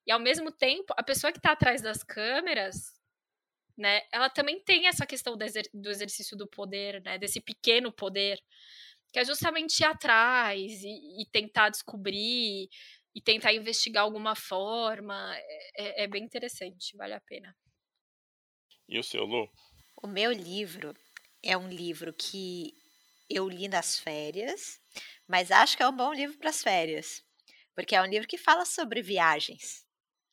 E ao mesmo tempo, a pessoa que está atrás das câmeras, né, ela também tem essa questão do, exer do, exercício do poder, né, desse pequeno poder, que é justamente ir atrás e, e tentar descobrir e tentar investigar alguma forma. É, é, é bem interessante, vale a pena. E o seu, Lu? O meu livro é um livro que eu li nas férias, mas acho que é um bom livro para as férias, porque é um livro que fala sobre viagens.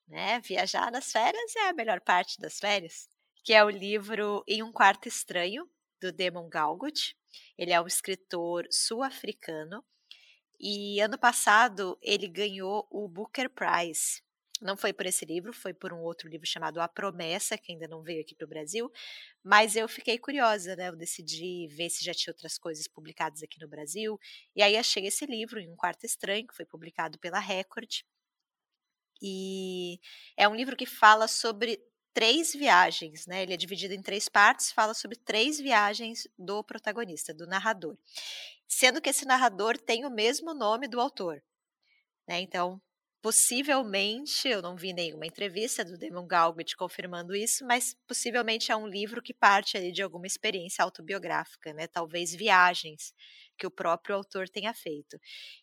Né? Viajar nas férias é a melhor parte das férias, que é o livro Em um Quarto Estranho, do Demon Galgut. Ele é um escritor sul-africano e ano passado ele ganhou o Booker Prize não foi por esse livro, foi por um outro livro chamado A Promessa, que ainda não veio aqui para o Brasil. Mas eu fiquei curiosa, né? Eu decidi ver se já tinha outras coisas publicadas aqui no Brasil. E aí achei esse livro, em Um Quarto Estranho, que foi publicado pela Record. E é um livro que fala sobre três viagens, né? Ele é dividido em três partes, fala sobre três viagens do protagonista, do narrador. Sendo que esse narrador tem o mesmo nome do autor. Né? Então, Possivelmente, eu não vi nenhuma entrevista do Damon Galgut confirmando isso, mas possivelmente é um livro que parte ali de alguma experiência autobiográfica, né? Talvez viagens que o próprio autor tenha feito.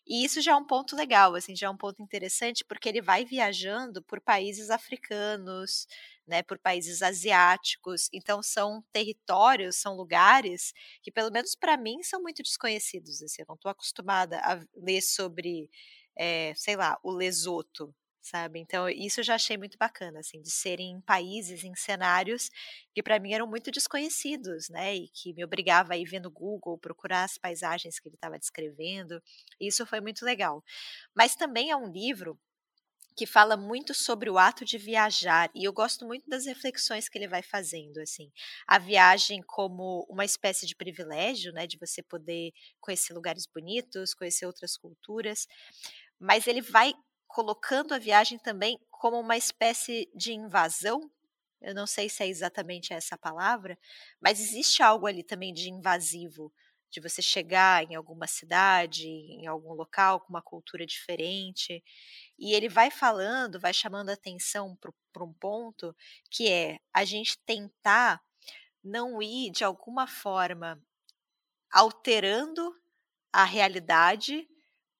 E isso já é um ponto legal, assim, já é um ponto interessante, porque ele vai viajando por países africanos, né, por países asiáticos. Então são territórios, são lugares que pelo menos para mim são muito desconhecidos. Assim, eu não estou acostumada a ler sobre, é, sei lá, o Lesoto, sabe? Então, isso eu já achei muito bacana, assim, de serem países, em cenários que para mim eram muito desconhecidos, né? E que me obrigava a ir ver no Google, procurar as paisagens que ele estava descrevendo. Isso foi muito legal. Mas também é um livro que fala muito sobre o ato de viajar e eu gosto muito das reflexões que ele vai fazendo assim a viagem como uma espécie de privilégio né de você poder conhecer lugares bonitos conhecer outras culturas mas ele vai colocando a viagem também como uma espécie de invasão. Eu não sei se é exatamente essa palavra, mas existe algo ali também de invasivo, de você chegar em alguma cidade, em algum local com uma cultura diferente. E ele vai falando, vai chamando a atenção para um ponto que é a gente tentar não ir de alguma forma alterando a realidade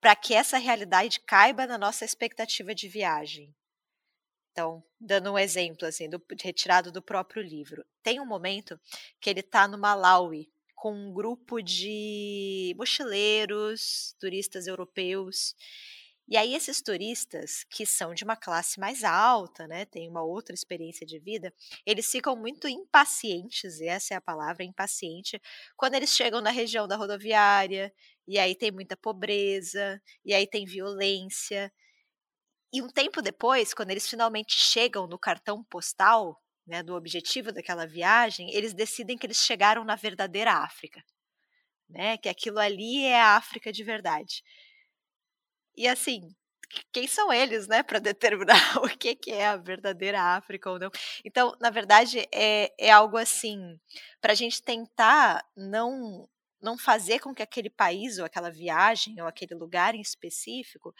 para que essa realidade caiba na nossa expectativa de viagem. Então, dando um exemplo assim, do, retirado do próprio livro, tem um momento que ele está no Malawi com um grupo de mochileiros, turistas europeus, e aí esses turistas que são de uma classe mais alta, né, têm uma outra experiência de vida, eles ficam muito impacientes, e essa é a palavra, impaciente, quando eles chegam na região da rodoviária, e aí tem muita pobreza, e aí tem violência. E um tempo depois, quando eles finalmente chegam no cartão postal, né, do objetivo daquela viagem, eles decidem que eles chegaram na verdadeira África, né, que aquilo ali é a África de verdade. E assim, quem são eles, né, para determinar o que, que é a verdadeira África ou não. Então, na verdade, é, é algo assim, para a gente tentar não não fazer com que aquele país ou aquela viagem ou aquele lugar em específico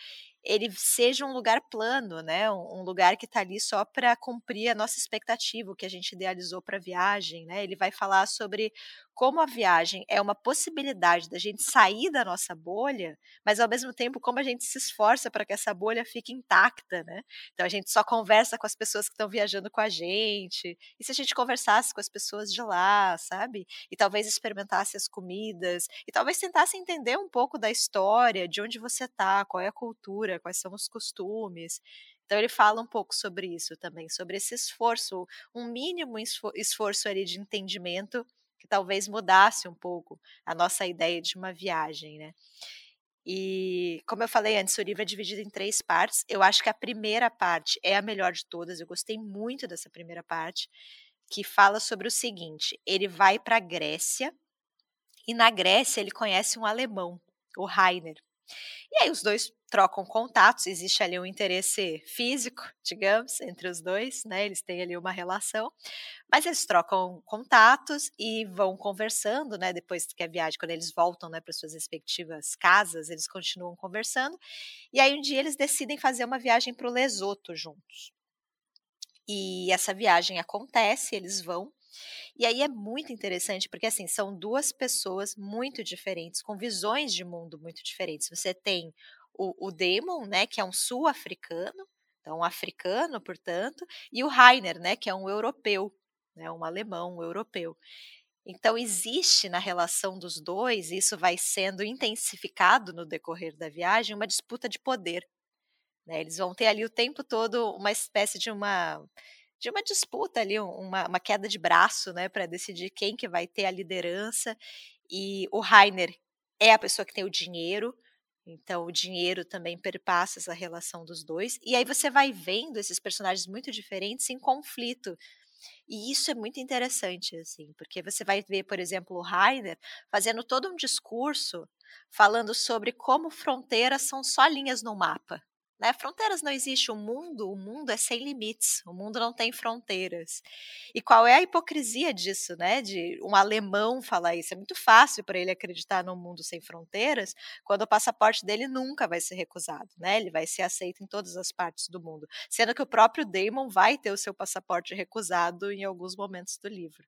ele seja um lugar plano, né? Um lugar que está ali só para cumprir a nossa expectativa, o que a gente idealizou para a viagem, né? Ele vai falar sobre como a viagem é uma possibilidade da gente sair da nossa bolha, mas ao mesmo tempo como a gente se esforça para que essa bolha fique intacta, né? Então a gente só conversa com as pessoas que estão viajando com a gente. E se a gente conversasse com as pessoas de lá, sabe? E talvez experimentasse as comidas, e talvez tentasse entender um pouco da história, de onde você está, qual é a cultura, quais são os costumes. Então ele fala um pouco sobre isso também, sobre esse esforço, um mínimo esforço ali de entendimento que talvez mudasse um pouco a nossa ideia de uma viagem, né? E como eu falei antes, o livro é dividido em três partes. Eu acho que a primeira parte é a melhor de todas. Eu gostei muito dessa primeira parte, que fala sobre o seguinte: ele vai para a Grécia e na Grécia ele conhece um alemão, o Rainer. E aí os dois trocam contatos, existe ali um interesse físico, digamos, entre os dois, né? Eles têm ali uma relação, mas eles trocam contatos e vão conversando, né? Depois que a viagem, quando eles voltam, né, para suas respectivas casas, eles continuam conversando. E aí um dia eles decidem fazer uma viagem para o Lesoto juntos. E essa viagem acontece, eles vão e aí é muito interessante, porque assim, são duas pessoas muito diferentes, com visões de mundo muito diferentes. Você tem o, o Damon, né, que é um sul-africano, então um africano, portanto, e o Rainer, né, que é um europeu, né, um alemão, um europeu. Então existe na relação dos dois, e isso vai sendo intensificado no decorrer da viagem, uma disputa de poder. Né? Eles vão ter ali o tempo todo uma espécie de uma de uma disputa ali, uma, uma queda de braço, né, para decidir quem que vai ter a liderança. E o Rainer é a pessoa que tem o dinheiro, então o dinheiro também perpassa essa relação dos dois. E aí você vai vendo esses personagens muito diferentes em conflito. E isso é muito interessante, assim, porque você vai ver, por exemplo, o Rainer fazendo todo um discurso falando sobre como fronteiras são só linhas no mapa. Né? Fronteiras não existe, o mundo, o mundo é sem limites, o mundo não tem fronteiras. E qual é a hipocrisia disso, né? De um alemão falar isso? É muito fácil para ele acreditar num mundo sem fronteiras, quando o passaporte dele nunca vai ser recusado, né? Ele vai ser aceito em todas as partes do mundo, sendo que o próprio Damon vai ter o seu passaporte recusado em alguns momentos do livro.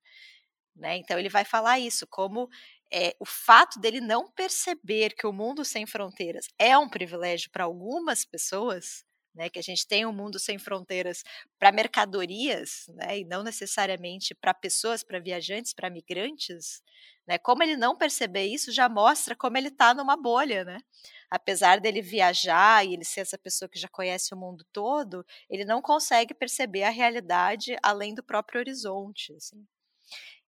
Né? Então ele vai falar isso, como é, o fato dele não perceber que o mundo sem fronteiras é um privilégio para algumas pessoas, né, que a gente tem um mundo sem fronteiras para mercadorias, né, e não necessariamente para pessoas, para viajantes, para migrantes, né, como ele não perceber isso já mostra como ele está numa bolha, né? Apesar dele viajar e ele ser essa pessoa que já conhece o mundo todo, ele não consegue perceber a realidade além do próprio horizonte. Assim.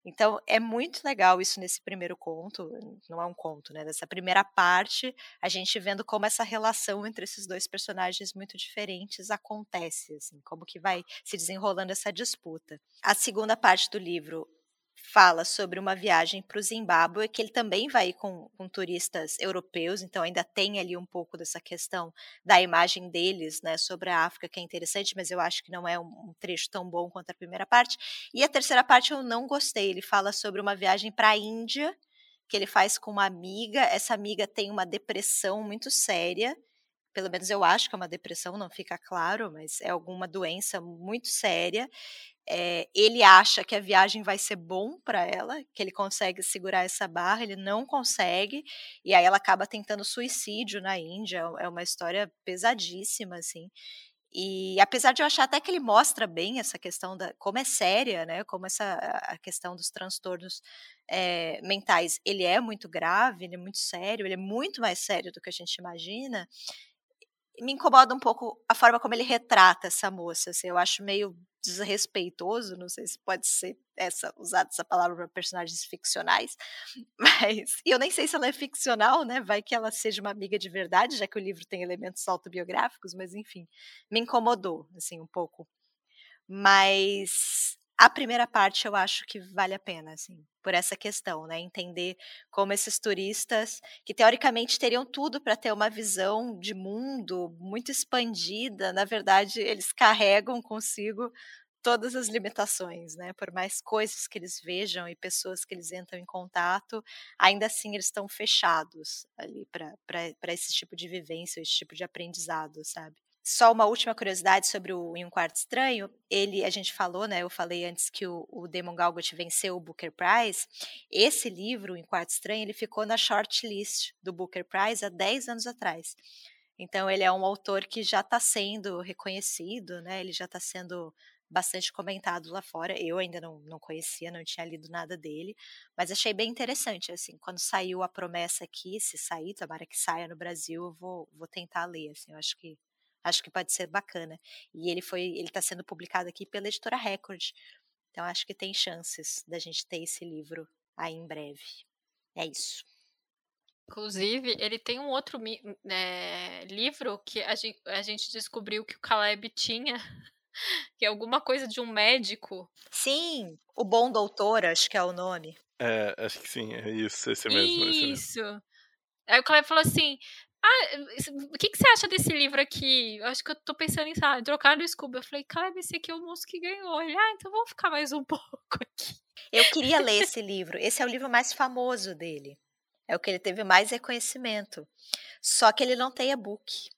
Então, é muito legal isso nesse primeiro conto, não é um conto, né? Dessa primeira parte, a gente vendo como essa relação entre esses dois personagens muito diferentes acontece, assim, como que vai se desenrolando essa disputa. A segunda parte do livro fala sobre uma viagem para o Zimbábue, que ele também vai com, com, turistas europeus, então ainda tem ali um pouco dessa questão da imagem deles, né, sobre a África, que é interessante, mas eu acho que não é um, trecho tão bom quanto a primeira parte. E a terceira parte eu não gostei, ele fala sobre uma viagem para a Índia, que ele faz com uma amiga, essa amiga tem uma depressão muito séria, pelo menos eu acho que é uma depressão, não fica claro, mas é alguma doença muito séria. É, ele acha que a viagem vai ser bom para ela, que ele consegue segurar essa barra, ele não consegue, e aí ela acaba tentando suicídio na Índia. É uma história pesadíssima, assim. E apesar de eu achar até que ele mostra bem essa questão da como é séria, né? Como essa a questão dos transtornos é, mentais, ele é muito grave, ele é muito sério, ele é muito mais sério do que a gente imagina me incomoda um pouco a forma como ele retrata essa moça. Assim, eu acho meio desrespeitoso, não sei se pode ser essa usada essa palavra para personagens ficcionais, mas e eu nem sei se ela é ficcional, né? Vai que ela seja uma amiga de verdade, já que o livro tem elementos autobiográficos, mas enfim, me incomodou assim um pouco. Mas a primeira parte eu acho que vale a pena, assim, por essa questão, né? Entender como esses turistas, que teoricamente teriam tudo para ter uma visão de mundo muito expandida, na verdade, eles carregam consigo todas as limitações, né? Por mais coisas que eles vejam e pessoas que eles entram em contato, ainda assim eles estão fechados ali para esse tipo de vivência, esse tipo de aprendizado, sabe? Só uma última curiosidade sobre o Em um Quarto Estranho. Ele, a gente falou, né? Eu falei antes que o, o Damon Galgut venceu o Booker Prize. Esse livro, Em Quarto Estranho, ele ficou na shortlist do Booker Prize há 10 anos atrás. Então, ele é um autor que já está sendo reconhecido, né? Ele já está sendo bastante comentado lá fora. Eu ainda não, não conhecia, não tinha lido nada dele, mas achei bem interessante, assim, quando saiu a promessa aqui, se sair, tomara que saia no Brasil, eu vou, vou tentar ler, assim, eu acho que acho que pode ser bacana. E ele foi, ele está sendo publicado aqui pela editora Record. Então acho que tem chances da gente ter esse livro aí em breve. É isso. Inclusive, ele tem um outro é, livro que a gente, a gente descobriu que o Caleb tinha, que é alguma coisa de um médico. Sim, o Bom Doutor, acho que é o nome. É, acho que sim, é isso, esse mesmo. Isso. Esse mesmo. Aí o Caleb falou assim: ah, o que, que você acha desse livro aqui? Eu acho que eu tô pensando em, sabe, trocar no Scooby. Eu falei, cara, esse aqui é o moço que ganhou. Ele, ah, então vamos ficar mais um pouco aqui. Eu queria ler esse livro. Esse é o livro mais famoso dele. É o que ele teve mais reconhecimento. Só que ele não tem e-book.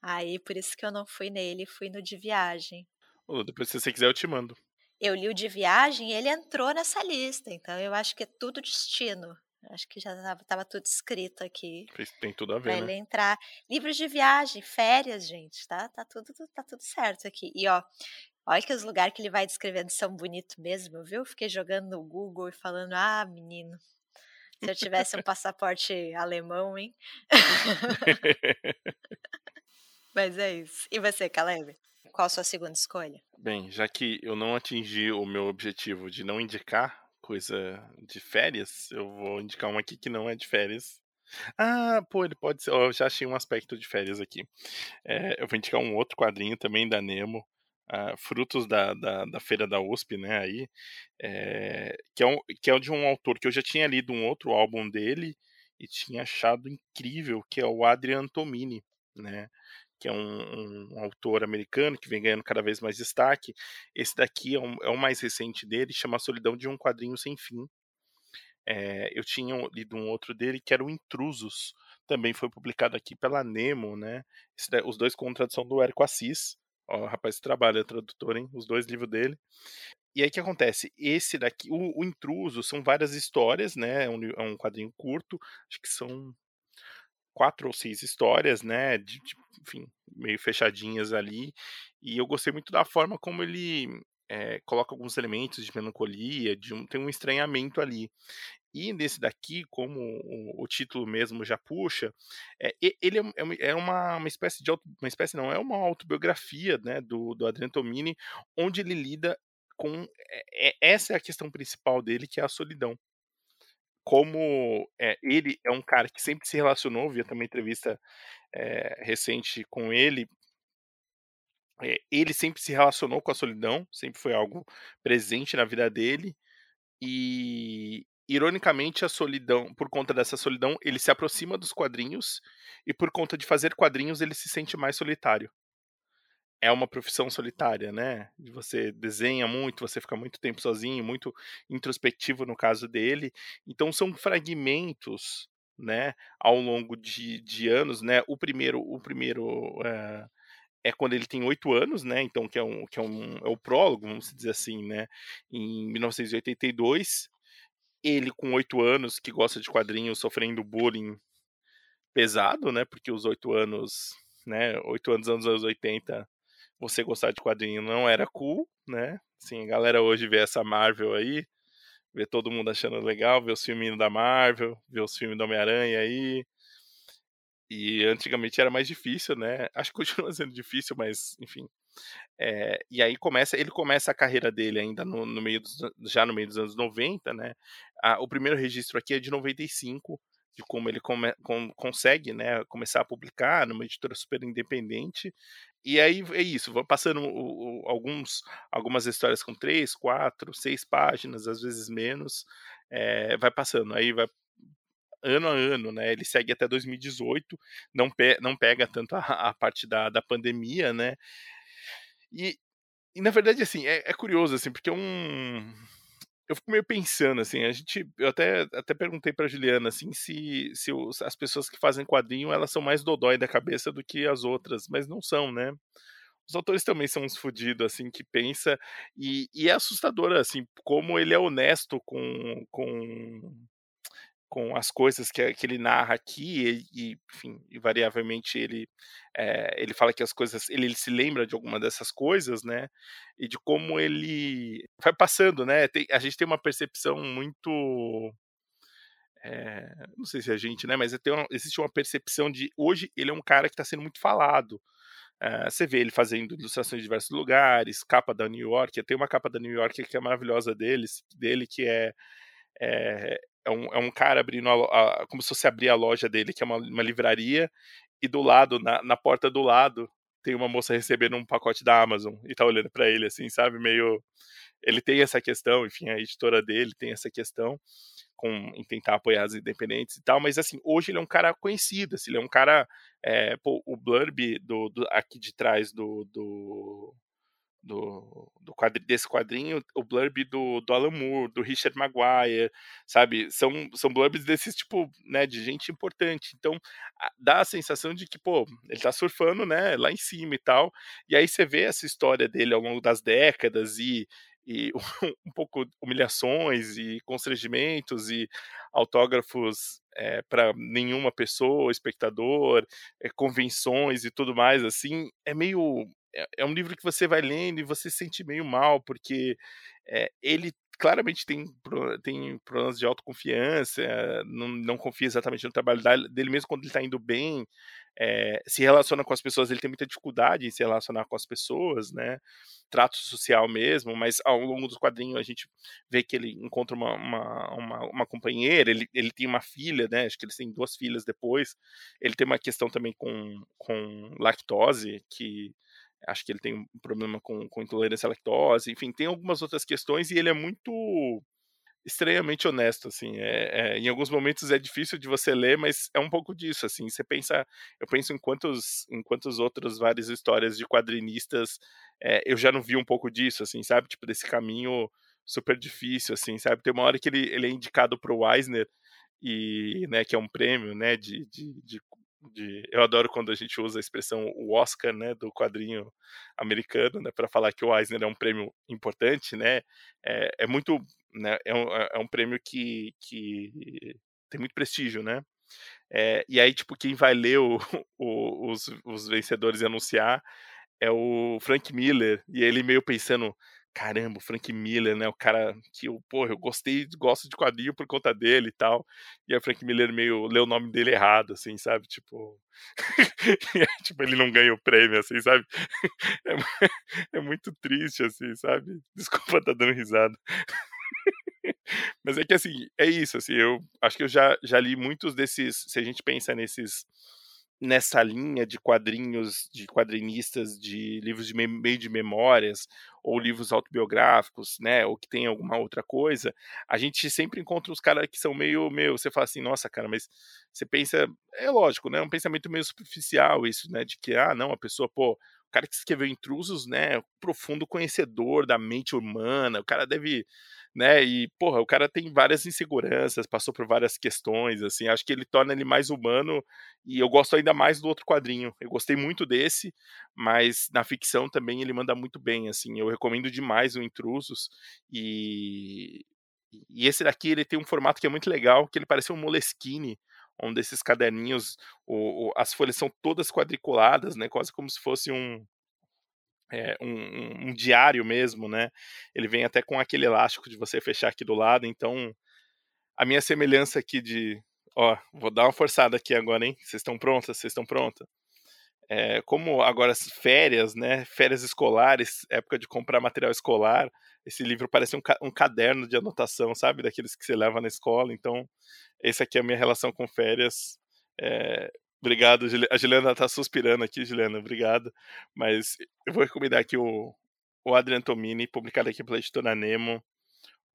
Aí, por isso que eu não fui nele, fui no de viagem. depois, se você quiser, eu te mando. Eu li o de viagem e ele entrou nessa lista. Então, eu acho que é tudo destino. Acho que já estava tudo escrito aqui. Tem tudo a ver, né? ele entrar. Livros de viagem, férias, gente, tá? Tá tudo, tá tudo certo aqui. E ó, olha que os lugares que ele vai descrevendo são bonitos mesmo, viu? Fiquei jogando no Google e falando, ah, menino, se eu tivesse um passaporte alemão, hein? Mas é isso. E você, Caleb? Qual a sua segunda escolha? Bem, já que eu não atingi o meu objetivo de não indicar coisa de férias, eu vou indicar uma aqui que não é de férias. Ah, pô, ele pode ser. eu já achei um aspecto de férias aqui. É, eu vou indicar um outro quadrinho também da Nemo, uh, frutos da, da, da, feira da USP, né? Aí, é, que, é um, que é de um autor que eu já tinha lido um outro álbum dele e tinha achado incrível, que é o Adrian Tomini, né? Que é um, um, autor americano que vem ganhando cada vez mais destaque. Esse daqui é, um, é o mais recente dele, chama Solidão de um Quadrinho Sem Fim. É, eu tinha lido um outro dele que era o Intrusos, também foi publicado aqui pela Nemo, né? Os dois com tradução do Érico Assis. Ó, o rapaz trabalha tradutor, hein? Os dois livros dele. E aí o que acontece? Esse daqui, o, o Intruso, são várias histórias, né? É um, é um quadrinho curto, acho que são quatro ou seis histórias, né, de, de, enfim, meio fechadinhas ali, e eu gostei muito da forma como ele é, coloca alguns elementos de melancolia, de um, tem um estranhamento ali. E nesse daqui, como o, o título mesmo já puxa, é, ele é, é, é uma, uma espécie de auto, uma espécie não é uma autobiografia, né, do, do Adriano Tomini, onde ele lida com é, essa é a questão principal dele, que é a solidão. Como é, ele é um cara que sempre se relacionou, via também entrevista é, recente com ele, é, ele sempre se relacionou com a solidão, sempre foi algo presente na vida dele, e ironicamente a solidão, por conta dessa solidão, ele se aproxima dos quadrinhos, e por conta de fazer quadrinhos ele se sente mais solitário é uma profissão solitária, né? Você desenha muito, você fica muito tempo sozinho, muito introspectivo no caso dele. Então são fragmentos, né? Ao longo de, de anos, né? O primeiro, o primeiro é, é quando ele tem oito anos, né? Então que é um que é um é o prólogo, vamos dizer assim, né? Em 1982, ele com oito anos que gosta de quadrinhos, sofrendo bullying pesado, né? Porque os oito anos, né? Oito anos anos 80 você gostar de quadrinho não era cool, né? Assim, a galera hoje vê essa Marvel aí, vê todo mundo achando legal, vê os filminhos da Marvel, vê os filmes do Homem-Aranha aí. E antigamente era mais difícil, né? Acho que continua sendo difícil, mas enfim. É, e aí começa, ele começa a carreira dele ainda no, no meio dos, já no meio dos anos 90, né? Ah, o primeiro registro aqui é de 95, de como ele come, com, consegue né, começar a publicar numa editora super independente. E aí é isso, vão passando o, o, alguns, algumas histórias com três, quatro, seis páginas, às vezes menos, é, vai passando. Aí vai ano a ano, né? Ele segue até 2018, não, pe não pega tanto a, a parte da, da pandemia, né? E, e na verdade, assim, é, é curioso, assim, porque é um eu fico meio pensando, assim, a gente, eu até, até perguntei pra Juliana, assim, se, se os, as pessoas que fazem quadrinho, elas são mais dodói da cabeça do que as outras, mas não são, né? Os autores também são uns fodidos, assim, que pensa, e, e é assustador, assim, como ele é honesto com, com com as coisas que, que ele narra aqui e, enfim, invariavelmente ele é, ele fala que as coisas ele, ele, se lembra de alguma dessas coisas, né? E de como ele vai passando, né? Tem, a gente tem uma percepção muito é, não sei se é a gente, né? Mas uma, existe uma percepção de hoje ele é um cara que está sendo muito falado. Uh, você vê ele fazendo ilustrações de diversos lugares, capa da New York. Tem uma capa da New York que é maravilhosa deles, dele, que é, é, é um, é um cara abrindo a, a, como se fosse abrir a loja dele, que é uma, uma livraria, e do lado, na, na porta do lado, tem uma moça recebendo um pacote da Amazon e tá olhando para ele assim, sabe? Meio. Ele tem essa questão, enfim, a editora dele tem essa questão com, em tentar apoiar as independentes e tal, mas assim, hoje ele é um cara conhecido, assim, ele é um cara. É, pô, o blurb do, do, aqui de trás do, do do, do quadri, desse quadrinho, o blurb do, do Alan Moore, do Richard Maguire, sabe? São, são blurbs desse tipo, né, de gente importante. Então, dá a sensação de que, pô, ele tá surfando, né, lá em cima e tal. E aí você vê essa história dele ao longo das décadas e, e um pouco humilhações e constrangimentos e autógrafos é, para nenhuma pessoa, espectador, é, convenções e tudo mais assim, é meio é, é um livro que você vai lendo e você se sente meio mal, porque é, ele claramente tem, tem problemas de autoconfiança, não, não confia exatamente no trabalho dele, mesmo quando ele está indo bem, é, se relaciona com as pessoas, ele tem muita dificuldade em se relacionar com as pessoas, né? Trato social mesmo, mas ao longo do quadrinho a gente vê que ele encontra uma, uma, uma, uma companheira, ele, ele tem uma filha, né? Acho que eles têm duas filhas depois. Ele tem uma questão também com, com lactose, que acho que ele tem um problema com, com intolerância à lactose, enfim, tem algumas outras questões e ele é muito estranhamente honesto, assim, é, é, em alguns momentos é difícil de você ler, mas é um pouco disso, assim, você pensa, eu penso em quantos, em quantos outros várias histórias de quadrinistas é, eu já não vi um pouco disso, assim, sabe, tipo, desse caminho super difícil, assim, sabe, tem uma hora que ele, ele é indicado para o Eisner, e, né, que é um prêmio, né, de, de, de de, eu adoro quando a gente usa a expressão o Oscar, né, do quadrinho americano, né, para falar que o Eisner é um prêmio importante, né, é, é muito, né, é um, é um prêmio que, que tem muito prestígio, né, É, e aí, tipo, quem vai ler o, o, os, os vencedores e anunciar é o Frank Miller. E ele meio pensando, caramba, o Frank Miller, né? O cara que eu, porra, eu gostei, gosto de quadrinho por conta dele e tal. E aí o Frank Miller meio leu o nome dele errado, assim, sabe? Tipo. tipo, ele não ganha o prêmio, assim, sabe? É, é muito triste, assim, sabe? Desculpa tá dando risada. Mas é que assim, é isso, assim, eu acho que eu já, já li muitos desses, se a gente pensa nesses nessa linha de quadrinhos, de quadrinistas, de livros de meio de memórias, ou livros autobiográficos, né, ou que tem alguma outra coisa, a gente sempre encontra os caras que são meio, meio, você fala assim, nossa, cara, mas você pensa, é lógico, né, é um pensamento meio superficial isso, né, de que, ah, não, a pessoa, pô, o cara que escreveu Intrusos, né, profundo conhecedor da mente humana, o cara deve né? E, porra, o cara tem várias inseguranças, passou por várias questões, assim, acho que ele torna ele mais humano e eu gosto ainda mais do outro quadrinho. Eu gostei muito desse, mas na ficção também ele manda muito bem, assim. Eu recomendo demais o Intrusos e e esse daqui ele tem um formato que é muito legal, que ele parece um Moleskine, um desses caderninhos, o, o, as folhas são todas quadriculadas, né? Quase como se fosse um é, um, um, diário mesmo, né? Ele vem até com aquele elástico de você fechar aqui do lado, então a minha semelhança aqui de, ó, vou dar uma forçada aqui agora, hein? Vocês estão prontas? Vocês estão prontas? É, como agora as férias, né? Férias escolares, época de comprar material escolar, esse livro parece um, ca um caderno de anotação, sabe? Daqueles que você leva na escola. Então, essa aqui é a minha relação com férias. É, Obrigado, a Juliana tá suspirando aqui, Juliana, obrigado. Mas eu vou recomendar aqui o, o Adrian Tomini, publicado aqui pela editora Nemo,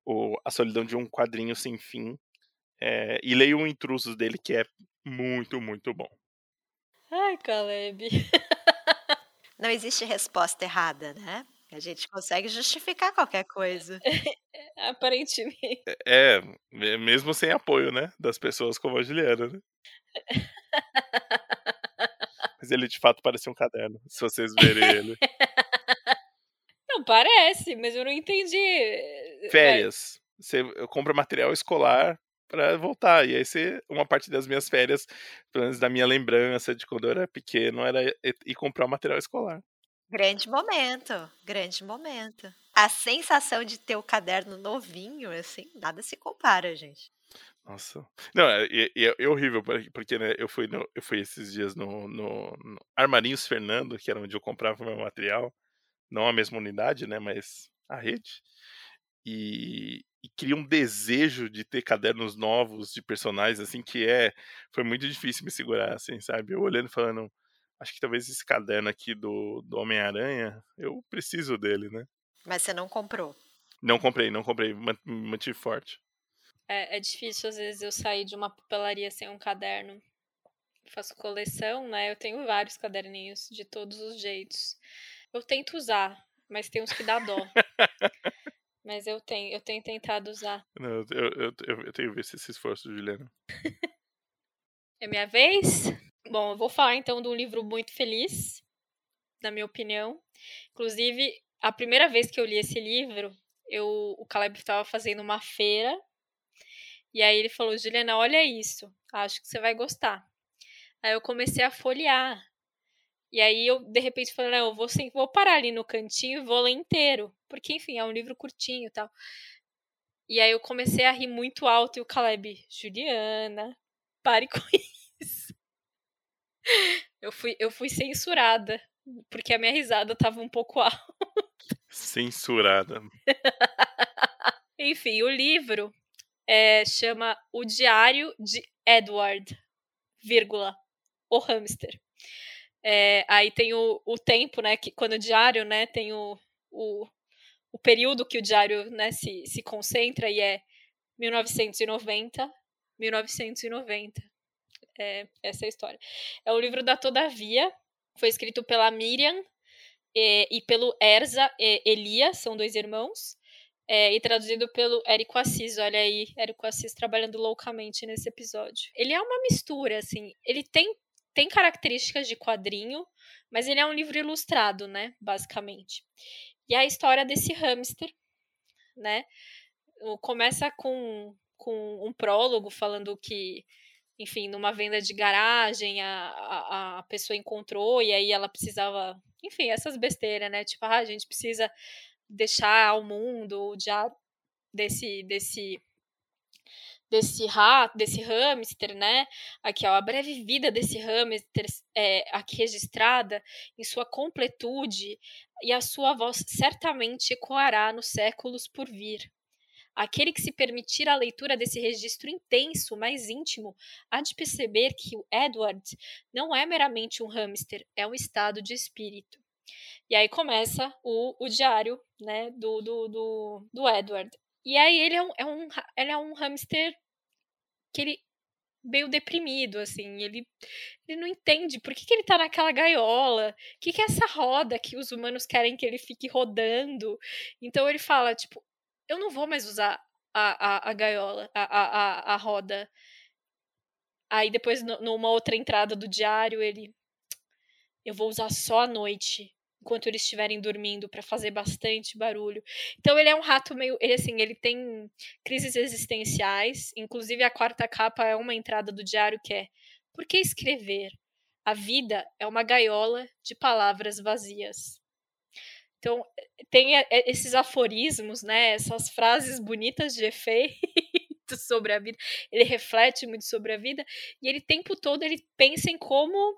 o, A Solidão de um Quadrinho Sem Fim. É, e leio o Intrusos dele, que é muito, muito bom. Ai, Caleb. Não existe resposta errada, né? A gente consegue justificar qualquer coisa. Aparentemente. É, é, mesmo sem apoio, né? Das pessoas como a Juliana, né? Mas ele de fato parece um caderno, se vocês verem ele. Não, parece, mas eu não entendi. Eh, férias. Você compra material escolar para voltar. E aí você, uma parte das minhas férias, pelo menos da minha lembrança de quando eu era pequeno, era ir comprar material escolar. Grande momento, grande momento. A sensação de ter o caderno novinho, assim, nada se compara, gente. Nossa. Não, é, é, é horrível, porque né, eu, fui no, eu fui esses dias no, no, no, Armarinhos Fernando, que era onde eu comprava meu material. Não a mesma unidade, né? Mas a rede. E, e cria um desejo de ter cadernos novos de personagens, assim, que é. Foi muito difícil me segurar, assim, sabe? Eu olhando e falando. Acho que talvez esse caderno aqui do, do Homem-Aranha, eu preciso dele, né? Mas você não comprou? Não comprei, não comprei. Mantive forte. É, é difícil, às vezes, eu sair de uma papelaria sem um caderno. Eu faço coleção, né? Eu tenho vários caderninhos de todos os jeitos. Eu tento usar, mas tem uns que dá dó. mas eu tenho, eu tenho tentado usar. Não, eu, eu, eu, eu tenho visto esse esforço, Juliana. é minha vez? Bom, eu vou falar então de um livro muito feliz, na minha opinião. Inclusive, a primeira vez que eu li esse livro, eu, o Caleb estava fazendo uma feira e aí ele falou: Juliana, olha isso, acho que você vai gostar. Aí eu comecei a folhear. E aí eu, de repente, falei: não, eu vou, sim, vou parar ali no cantinho e vou ler inteiro. Porque, enfim, é um livro curtinho e tal. E aí eu comecei a rir muito alto e o Caleb, Juliana, pare com isso. Eu fui, eu fui censurada, porque a minha risada tava um pouco alta. Censurada. Enfim, o livro é, chama O Diário de Edward, vírgula, o hamster. É, aí tem o, o tempo, né, que quando o diário, né, tem o, o, o período que o diário, né, se, se concentra e é 1990, 1990. É, essa é a história. É o livro da Todavia, foi escrito pela Miriam e, e pelo Erza e Elia, são dois irmãos. É, e traduzido pelo Érico Assis, olha aí, Érico Assis trabalhando loucamente nesse episódio. Ele é uma mistura, assim, ele tem, tem características de quadrinho, mas ele é um livro ilustrado, né, basicamente. E a história desse hamster, né, começa com, com um prólogo falando que enfim, numa venda de garagem, a, a, a pessoa encontrou e aí ela precisava, enfim, essas besteiras, né? Tipo, ah, a gente precisa deixar ao mundo já desse desse desse rato, desse hamster, né? Aqui, ó, a breve vida desse hamster é, aqui registrada em sua completude e a sua voz certamente ecoará nos séculos por vir. Aquele que se permitir a leitura desse registro intenso, mais íntimo, há de perceber que o Edward não é meramente um hamster, é um estado de espírito. E aí começa o, o diário né, do, do, do, do Edward. E aí ele é um, é um, ele é um hamster que ele meio deprimido, assim, ele, ele não entende por que, que ele tá naquela gaiola, o que, que é essa roda que os humanos querem que ele fique rodando. Então ele fala, tipo, eu não vou mais usar a, a, a gaiola, a, a, a roda. Aí depois, numa outra entrada do diário, ele. Eu vou usar só à noite, enquanto eles estiverem dormindo, para fazer bastante barulho. Então ele é um rato meio. Ele, assim, ele tem crises existenciais. Inclusive, a quarta capa é uma entrada do diário que é: Por que escrever? A vida é uma gaiola de palavras vazias. Então, tem esses aforismos, né, essas frases bonitas de efeito sobre a vida. Ele reflete muito sobre a vida e ele tempo todo ele pensa em como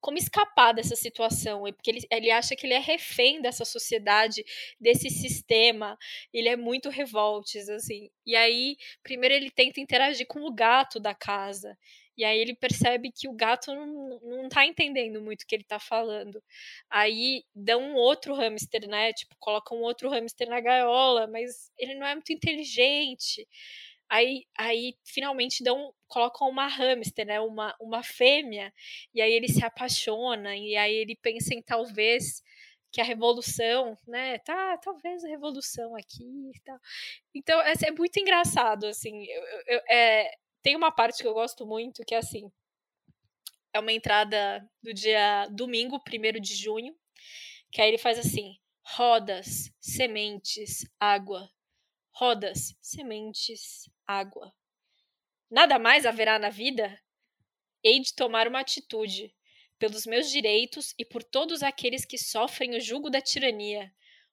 como escapar dessa situação, porque ele, ele acha que ele é refém dessa sociedade, desse sistema, ele é muito revoltes, assim. E aí, primeiro ele tenta interagir com o gato da casa, e aí ele percebe que o gato não, não tá entendendo muito o que ele tá falando. Aí dá um outro hamster, né? Tipo, coloca um outro hamster na gaiola, mas ele não é muito inteligente. Aí, aí finalmente dão, colocam uma hamster, né? Uma, uma fêmea. E aí ele se apaixona. E aí ele pensa em talvez que a revolução, né? Tá, talvez a revolução aqui e tal. Então, é, é muito engraçado, assim. Eu, eu, é, tem uma parte que eu gosto muito, que é assim. É uma entrada do dia domingo, 1 de junho, que aí ele faz assim: rodas, sementes, água. Rodas, sementes, água. Nada mais haverá na vida? Hei de tomar uma atitude, pelos meus direitos e por todos aqueles que sofrem o jugo da tirania,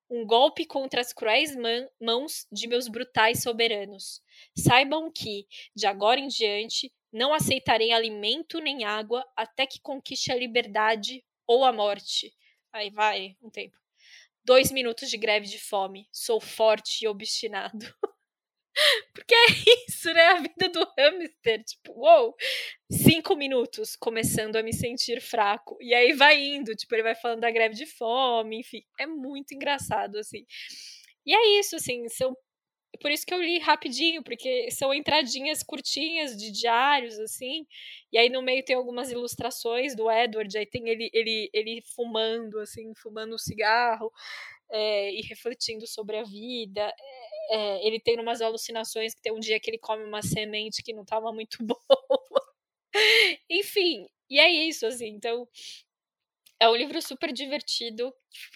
um golpe contra as cruéis mãos de meus brutais soberanos. Saibam que, de agora em diante, não aceitarei alimento nem água até que conquiste a liberdade ou a morte. Aí vai um tempo. Dois minutos de greve de fome. Sou forte e obstinado. Porque é isso, né? A vida do hamster. Tipo, uou! Cinco minutos começando a me sentir fraco. E aí vai indo, tipo, ele vai falando da greve de fome, enfim. É muito engraçado, assim. E é isso, assim, são. Por isso que eu li rapidinho, porque são entradinhas curtinhas de diários, assim. E aí no meio tem algumas ilustrações do Edward, aí tem ele, ele, ele fumando, assim, fumando um cigarro. É, e refletindo sobre a vida. É, é, ele tem umas alucinações que tem um dia que ele come uma semente que não estava muito boa. Enfim, e é isso, assim. Então, é um livro super divertido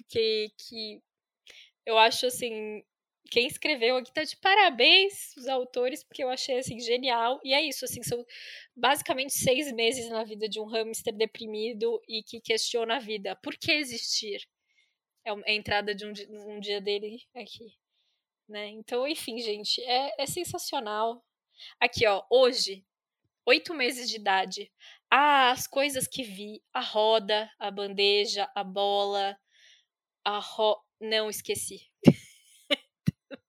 que, que eu acho, assim, quem escreveu aqui tá de parabéns os autores, porque eu achei assim genial. E é isso, assim, são basicamente seis meses na vida de um hamster deprimido e que questiona a vida. Por que existir? É a entrada de um, um dia dele aqui. Né? Então, enfim, gente, é, é sensacional. Aqui, ó, hoje, oito meses de idade. Ah, as coisas que vi: a roda, a bandeja, a bola, a ro... Não, esqueci.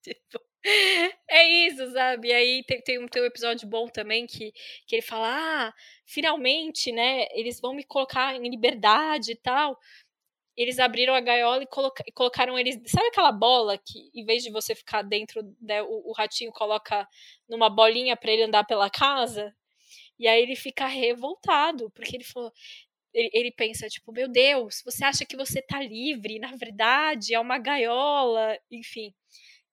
tipo, é isso, sabe? E aí tem, tem, um, tem um episódio bom também que, que ele fala: ah, finalmente, né? Eles vão me colocar em liberdade e tal eles abriram a gaiola e, coloca, e, colocaram eles. Sabe aquela bola que, em vez de você ficar dentro, né, o, o, ratinho coloca numa bolinha para ele andar pela casa? E aí ele fica revoltado, porque ele falou. Ele, ele, pensa, tipo, meu Deus, você acha que você tá livre? Na verdade, é uma gaiola, enfim.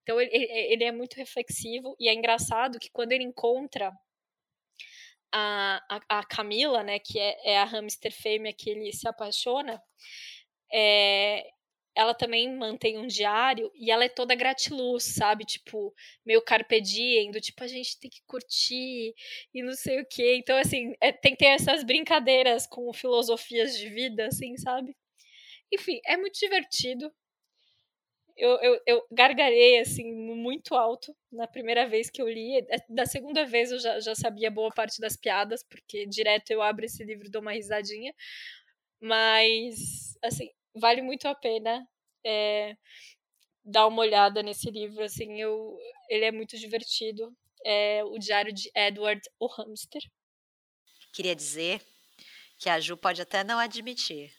Então ele, ele é muito reflexivo e é engraçado que quando ele encontra a, a, a Camila, né, que é, é a hamster fêmea que ele se apaixona, é, ela também mantém um diário e ela é toda gratiluz, sabe? Tipo, meio carpe diem, do tipo, a gente tem que curtir e não sei o quê. Então, assim, é, tem que ter essas brincadeiras com filosofias de vida, assim, sabe? Enfim, é muito divertido. Eu, eu, eu gargarei, assim, muito alto na primeira vez que eu li. É, da segunda vez eu já, já sabia boa parte das piadas, porque direto eu abro esse livro e dou uma risadinha. Mas, assim, vale muito a pena é, dar uma olhada nesse livro, assim, eu, ele é muito divertido. É o Diário de Edward o Hamster. Queria dizer que a Ju pode até não admitir,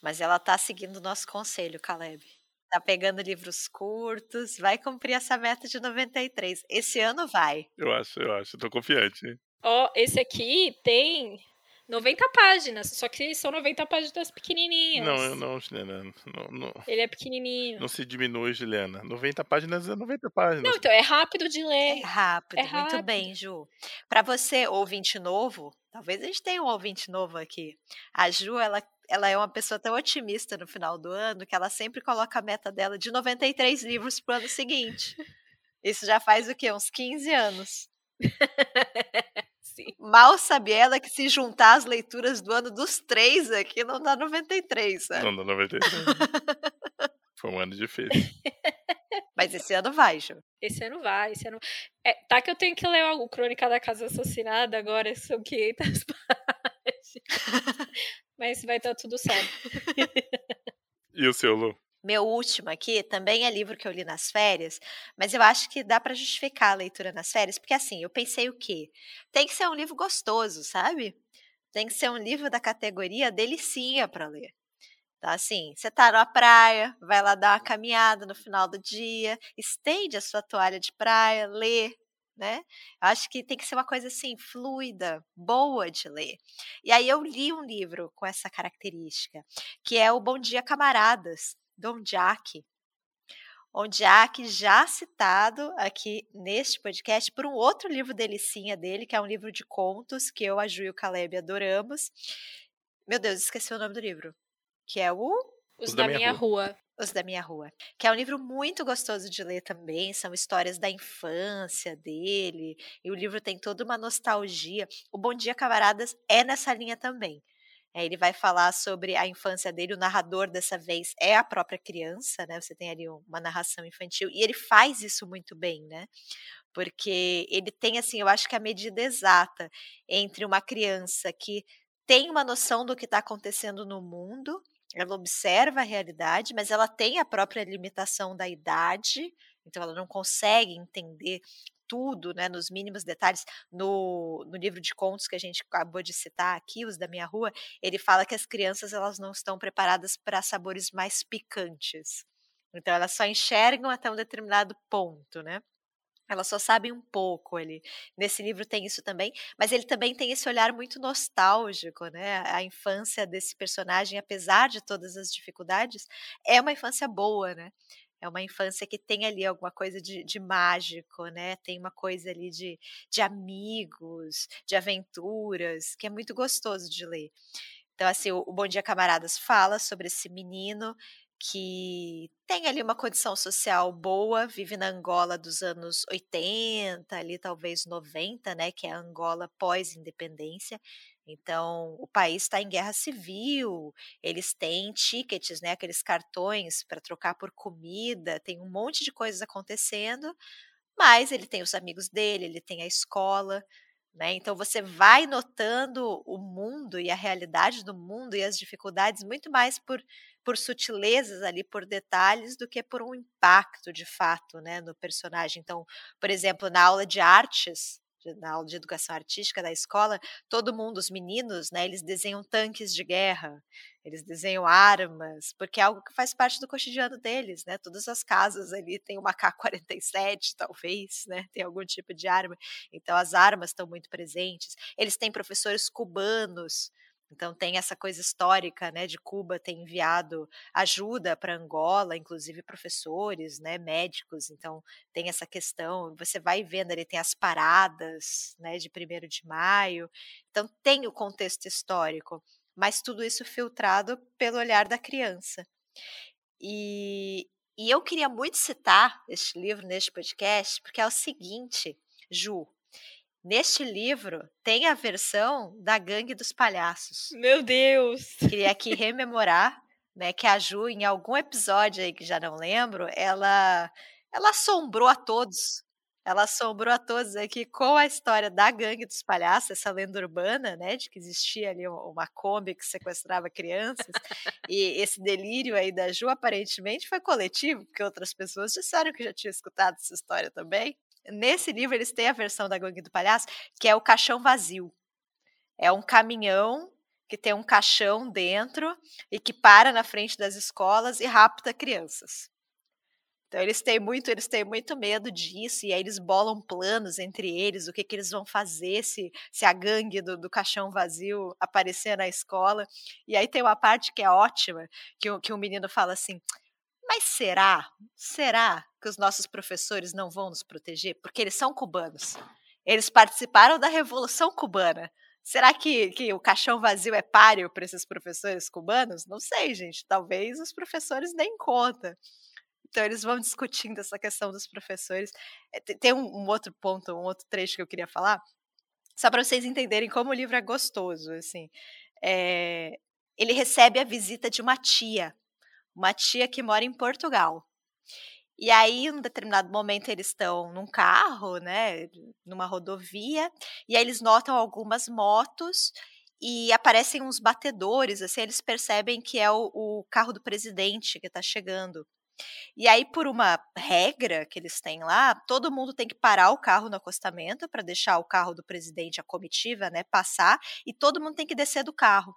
mas ela tá seguindo o nosso conselho, Caleb. Tá pegando livros curtos, vai cumprir essa meta de 93. Esse ano vai. Eu acho, eu acho, tô confiante. Ó, oh, esse aqui tem 90 páginas, só que são 90 páginas pequenininhas. Não, não, Juliana. Não, não, Ele é pequenininho. Não se diminui, Juliana. 90 páginas é 90 páginas. Não, então é rápido de ler. É rápido, é rápido. muito bem, Ju. Para você, ouvinte novo, talvez a gente tenha um ouvinte novo aqui. A Ju, ela, ela é uma pessoa tão otimista no final do ano que ela sempre coloca a meta dela de 93 livros pro ano seguinte. Isso já faz o quê? Uns 15 anos. Mal sabe ela que se juntar as leituras do ano dos três aqui, não dá 93, sabe? Não dá 93. Foi um ano difícil. Mas esse ano vai, Ju. Esse ano vai, esse ano. É, tá que eu tenho que ler o Crônica da Casa Assassinada agora, são 500 páginas. Mas vai estar tudo certo. e o seu, Lu? Meu último aqui também é livro que eu li nas férias, mas eu acho que dá para justificar a leitura nas férias, porque assim, eu pensei o quê? Tem que ser um livro gostoso, sabe? Tem que ser um livro da categoria delicinha para ler. Então, assim, você tá na praia, vai lá dar uma caminhada no final do dia, estende a sua toalha de praia, lê, né? Eu acho que tem que ser uma coisa assim, fluida, boa de ler. E aí eu li um livro com essa característica, que é o Bom Dia Camaradas, Dom Jack. Dom Jack já citado aqui neste podcast por um outro livro delicinha dele, que é um livro de contos que eu, a Ju e o Caleb adoramos. Meu Deus, esqueci o nome do livro. Que é o... Os, Os da, da, Minha rua. rua. Os da Minha Rua, que é um livro muito gostoso de ler também, são histórias da infância dele, e o livro tem toda uma nostalgia. O Bom Dia Camaradas é nessa linha também. É, ele vai falar sobre a infância dele. O narrador dessa vez é a própria criança, né? Você tem ali uma narração infantil e ele faz isso muito bem, né? Porque ele tem assim, eu acho que a medida exata entre uma criança que tem uma noção do que está acontecendo no mundo, ela observa a realidade, mas ela tem a própria limitação da idade, então ela não consegue entender tudo, né, nos mínimos detalhes, no, no livro de contos que a gente acabou de citar aqui, os da minha rua, ele fala que as crianças elas não estão preparadas para sabores mais picantes. Então elas só enxergam até um determinado ponto, né? Elas só sabem um pouco ali. Nesse livro tem isso também, mas ele também tem esse olhar muito nostálgico, né? A infância desse personagem, apesar de todas as dificuldades, é uma infância boa, né? É uma infância que tem ali alguma coisa de, de mágico, né? Tem uma coisa ali de, de amigos, de aventuras, que é muito gostoso de ler. Então, assim, o, Bom Dia Camaradas fala sobre esse menino que tem ali uma condição social boa, vive na Angola dos anos 80, ali talvez 90, né, que é a Angola pós-independência. Então, o país está em guerra civil, eles têm tickets, né, aqueles cartões para trocar por comida, tem um monte de coisas acontecendo, mas ele tem os amigos dele, ele tem a escola, né? Então você vai notando o mundo e a realidade do mundo e as dificuldades muito mais por, por sutilezas ali, por detalhes, do que por um impacto de fato né, no personagem. Então, por exemplo, na aula de artes, na aula de educação artística da escola, todo mundo, os meninos, né, eles desenham tanques de guerra, eles desenham armas, porque é algo que faz parte do cotidiano deles, né? Todas as casas ali têm uma K-47, talvez, né? Tem algum tipo de arma. Então as armas estão muito presentes. Eles têm professores cubanos, então tem essa coisa histórica, né, de Cuba ter enviado ajuda para Angola, inclusive professores, né, médicos. Então tem essa questão. Você vai vendo ali tem as paradas, né, de 1 de maio. Então tem o contexto histórico, mas tudo isso filtrado pelo olhar da criança. E, e eu queria muito citar este livro neste podcast, porque é o seguinte, Ju. Neste livro tem a versão da Gangue dos Palhaços. Meu Deus! Queria aqui rememorar, né, que a Ju, em algum episódio aí que já não lembro, ela, ela assombrou a todos ela assombrou a todos aqui com a história da gangue dos palhaços, essa lenda urbana, né, de que existia ali uma Kombi que sequestrava crianças. e esse delírio aí da Ju aparentemente foi coletivo, porque outras pessoas disseram que já tinham escutado essa história também. Nesse livro eles têm a versão da gangue do palhaço, que é o caixão vazio. É um caminhão que tem um caixão dentro e que para na frente das escolas e rapta crianças. Então eles têm muito, eles têm muito medo disso, e aí eles bolam planos entre eles, o que, que eles vão fazer se, se a gangue do, do caixão vazio aparecer na escola. E aí tem uma parte que é ótima, que, que o menino fala assim: mas será? Será que os nossos professores não vão nos proteger? Porque eles são cubanos. Eles participaram da Revolução Cubana. Será que, que o caixão vazio é páreo para esses professores cubanos? Não sei, gente. Talvez os professores deem conta. Então eles vão discutindo essa questão dos professores. Eh, tem um, um outro ponto, um outro trecho que eu queria falar, só para vocês entenderem como o livro é gostoso, assim. É, ele recebe a visita de uma tia, uma tia que mora em Portugal. E aí, em determinado momento, eles estão num carro, né, numa rodovia, e aí eles notam algumas motos e aparecem uns batedores, assim, eles percebem que é o, o carro do presidente que está chegando. E aí, por uma regra que eles têm lá, todo mundo tem que parar o carro no acostamento para deixar o carro do presidente, a comitiva, né, passar, e todo mundo tem que descer do carro.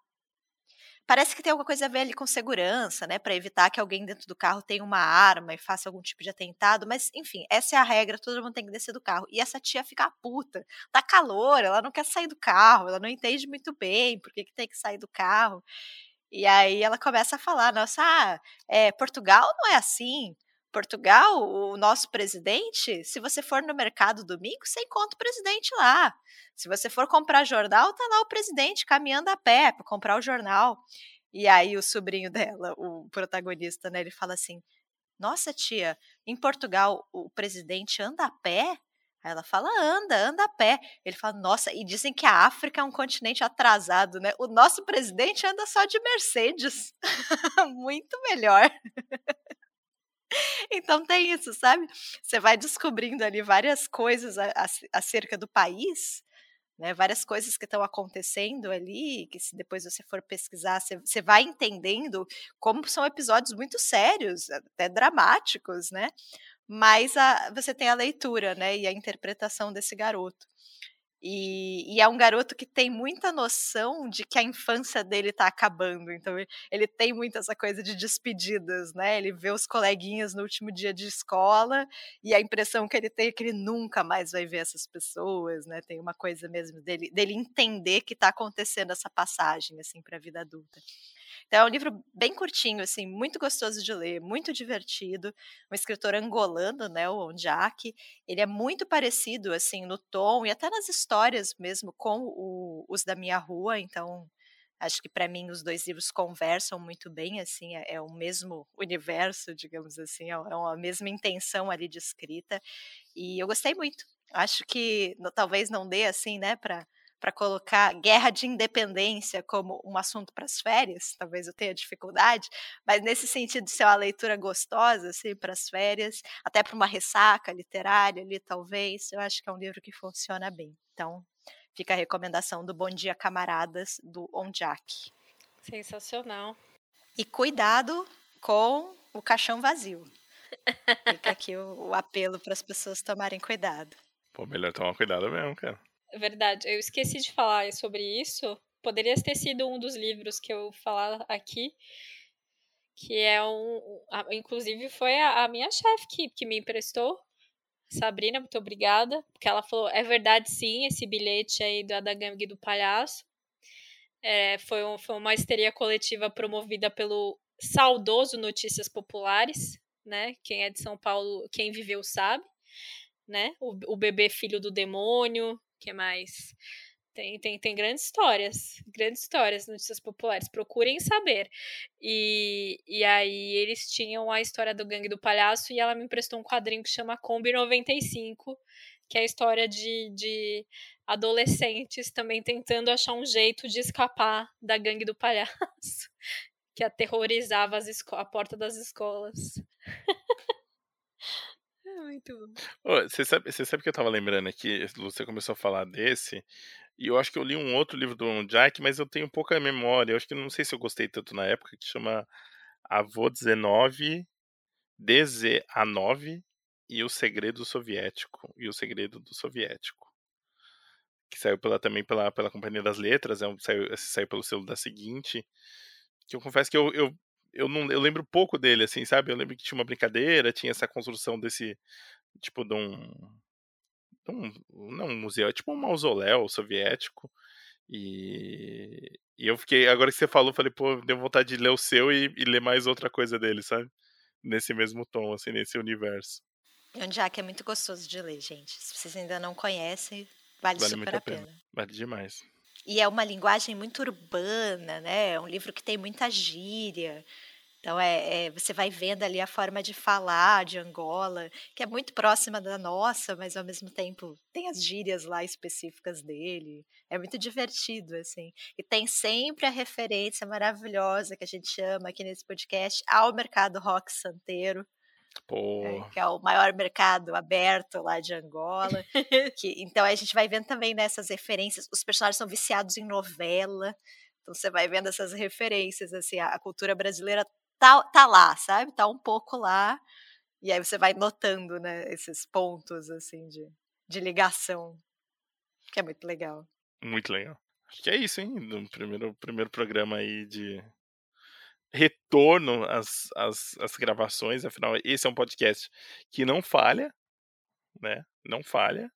Parece que tem alguma coisa a ver ali com segurança, né, para evitar que alguém dentro do carro tenha uma arma e faça algum tipo de atentado, mas enfim, essa é a regra, todo mundo tem que descer do carro. E essa tia fica puta, tá calor, ela não quer sair do carro, ela não entende muito bem por que, que tem que sair do carro. E aí ela começa a falar, nossa, ah, é, Portugal não é assim. Portugal, o nosso presidente, se você for no mercado domingo, você encontra o presidente lá. Se você for comprar jornal, tá lá o presidente caminhando a pé para comprar o jornal. E aí o sobrinho dela, o protagonista, né, ele fala assim: "Nossa, tia, em Portugal o presidente anda a pé?" Aí ela fala, anda, anda a pé. Ele fala, nossa, e dizem que a África é um continente atrasado, né? O nosso presidente anda só de Mercedes. Muito melhor. Então tem isso, sabe? Você vai descobrindo ali várias coisas acerca do país, né? Várias coisas que estão acontecendo ali, que se depois você for pesquisar, você, vai entendendo como são episódios muito sérios, até dramáticos, né? mas a, você tem a leitura, né, e a interpretação desse garoto. E, e, é um garoto que tem muita noção de que a infância dele está acabando. Então, ele tem muito essa coisa de despedidas, né? Ele vê os coleguinhas no último dia de escola e a impressão que ele tem é que ele nunca mais vai ver essas pessoas, né? Tem uma coisa mesmo dele, dele entender que está acontecendo essa passagem, assim, para a vida adulta. Então é um livro bem curtinho, assim, muito gostoso de ler, muito divertido. Um escritor angolano, né, o Onjak. Ele é muito parecido, assim, no tom e até nas histórias mesmo com o, os da minha rua. Então acho que para mim os dois livros conversam muito bem, assim, é, é, o mesmo universo, digamos assim, é, é a mesma intenção ali de escrita. E eu gostei muito. Acho que talvez não dê assim, né, para para colocar guerra de independência como um assunto para as férias, talvez eu tenha dificuldade, mas nesse sentido de ser uma leitura gostosa assim, para as férias, até para uma ressaca literária ali, talvez, eu acho que é um livro que funciona bem. Então, fica a recomendação do Bom Dia Camaradas, do Onjak. Sensacional. E cuidado com o caixão vazio. Fica aqui o, o apelo para as pessoas tomarem cuidado. Pô, melhor tomar cuidado mesmo, cara. Verdade, eu esqueci de falar sobre isso. Poderia ter sido um dos livros que eu falar aqui, que é um. inclusive, foi a, a minha chefe que, que me emprestou. Sabrina, muito obrigada. Porque ela falou: é verdade, sim, esse bilhete aí da gangue do palhaço. É, foi, um, foi uma histeria coletiva promovida pelo saudoso Notícias Populares, né? Quem é de São Paulo, quem viveu sabe, né? O, o bebê filho do demônio, que mais? Tem, tem, tem grandes histórias, grandes histórias, notícias populares. Procurem saber. E, e aí eles tinham a história do Gangue do Palhaço e ela me emprestou um quadrinho que chama Kombi 95, que é a história de, de adolescentes também tentando achar um jeito de escapar da Gangue do Palhaço, que aterrorizava a porta das escolas. muito bom. Você sabe, você sabe que eu tava lembrando aqui, você começou a falar desse, e eu acho que eu li um outro livro do Jack, mas eu tenho pouca memória. Eu acho que não sei se eu gostei tanto na época, que chama Avô 19, DZA9 e o Segredo Soviético. E o Segredo do Soviético. Que saiu pela, também pela, pela Companhia das Letras, é um, saiu, saiu pelo selo da seguinte. Que eu confesso que eu, eu, eu, não, eu lembro pouco dele, assim, sabe? Eu lembro que tinha uma brincadeira, tinha essa construção desse. Tipo, de um um, não um museu, é tipo um mausoléu soviético. E, e eu fiquei, agora que você falou, falei, pô, deu vontade de ler o seu e, e ler mais outra coisa dele, sabe? Nesse mesmo tom, assim, nesse universo. É um Jack é muito gostoso de ler, gente. Se vocês ainda não conhecem, vale, vale super a pena. pena. Vale demais. E é uma linguagem muito urbana, né? É um livro que tem muita gíria. Então, é, é, você vai vendo ali a forma de falar de Angola, que é muito próxima da nossa, mas ao mesmo tempo tem as gírias lá específicas dele. É muito divertido, assim. E tem sempre a referência maravilhosa que a gente chama aqui nesse podcast ao mercado rock santeiro. É, que é o maior mercado aberto lá de Angola. que, então a gente vai vendo também nessas referências. Os personagens são viciados em novela. Então você vai vendo essas referências, assim, a, a cultura brasileira tá, tá lá, sabe? Tá um pouco lá. E aí você vai notando, né, esses pontos, assim, de, de ligação. Que é muito legal. Muito legal. Acho que é isso, hein? No primeiro, primeiro programa aí de retorno às, às, às gravações. Afinal, esse é um podcast que não falha, né? Não falha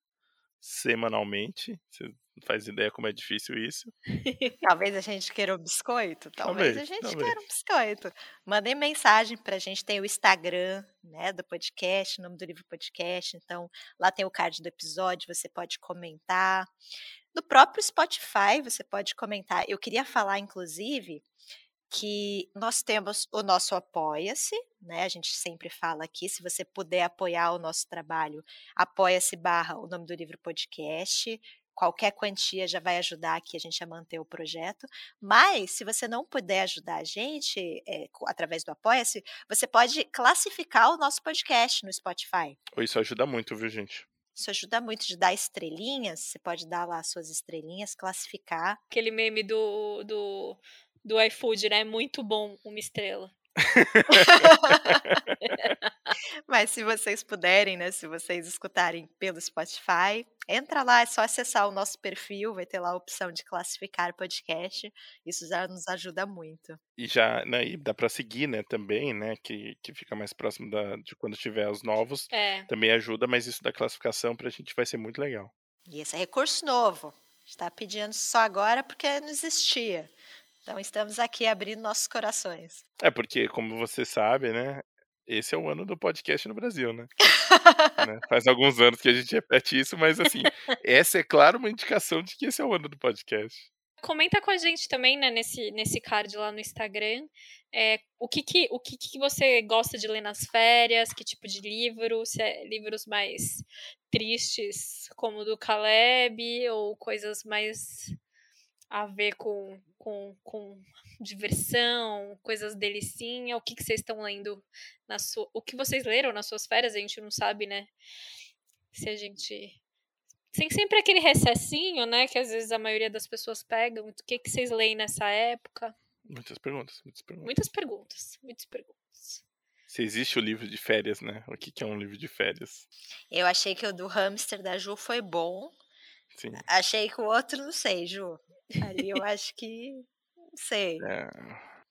semanalmente. Você faz ideia como é difícil isso. Talvez a gente queira um biscoito. Talvez, talvez a gente talvez. queira um biscoito. Mandem mensagem pra gente. Tem o Instagram né, do podcast, o nome do livro podcast. Então, lá tem o card do episódio, você pode comentar. No próprio Spotify, você pode comentar. Eu queria falar, inclusive, que nós temos o nosso Apoia-se, né? A gente sempre fala aqui, se você puder apoiar o nosso trabalho, apoia-se barra o nome do livro podcast qualquer quantia já vai ajudar aqui a gente a manter o projeto. Mas, se você não puder ajudar a gente é, através do Apoia-se, você pode classificar o nosso podcast no Spotify. Isso ajuda muito, viu, gente? Isso ajuda muito de dar estrelinhas. Você pode dar lá suas estrelinhas, classificar. Aquele meme do, do, do iFood, né? Muito bom, uma estrela. Mas se vocês puderem, né? Se vocês escutarem pelo Spotify, entra lá, é só acessar o nosso perfil, vai ter lá a opção de classificar podcast. Isso já nos ajuda muito. E já, né, e dá para seguir, né, também, né, que, que fica mais próximo da, de quando tiver os novos. É. Também ajuda, mas isso da classificação pra gente vai ser muito legal. E esse é recurso novo. Está pedindo só agora porque não existia. Então estamos aqui abrindo nossos corações. É porque, como você sabe, né? Esse é o ano do podcast no Brasil, né? né? Faz alguns anos que a gente repete isso, mas assim, essa é claro uma indicação de que esse é o ano do podcast. Comenta com a gente também, né, nesse, nesse card lá no Instagram, é, o, que, que, o que, que você gosta de ler nas férias, que tipo de livro, se é livros mais tristes, como o do Caleb, ou coisas mais a ver com, com, com diversão, coisas delicinha? O que, que vocês estão lendo na sua. O que vocês leram nas suas férias? A gente não sabe, né? Se a gente. Tem sempre aquele recessinho, né? Que às vezes a maioria das pessoas pegam. O que, que vocês leem nessa época? Muitas perguntas, muitas perguntas. Muitas perguntas, muitas perguntas. Se existe o livro de férias, né? O que, que é um livro de férias? Eu achei que o do hamster da Ju foi bom. Sim. Achei que o outro, não sei, Ju. Ali eu acho que. Não sei.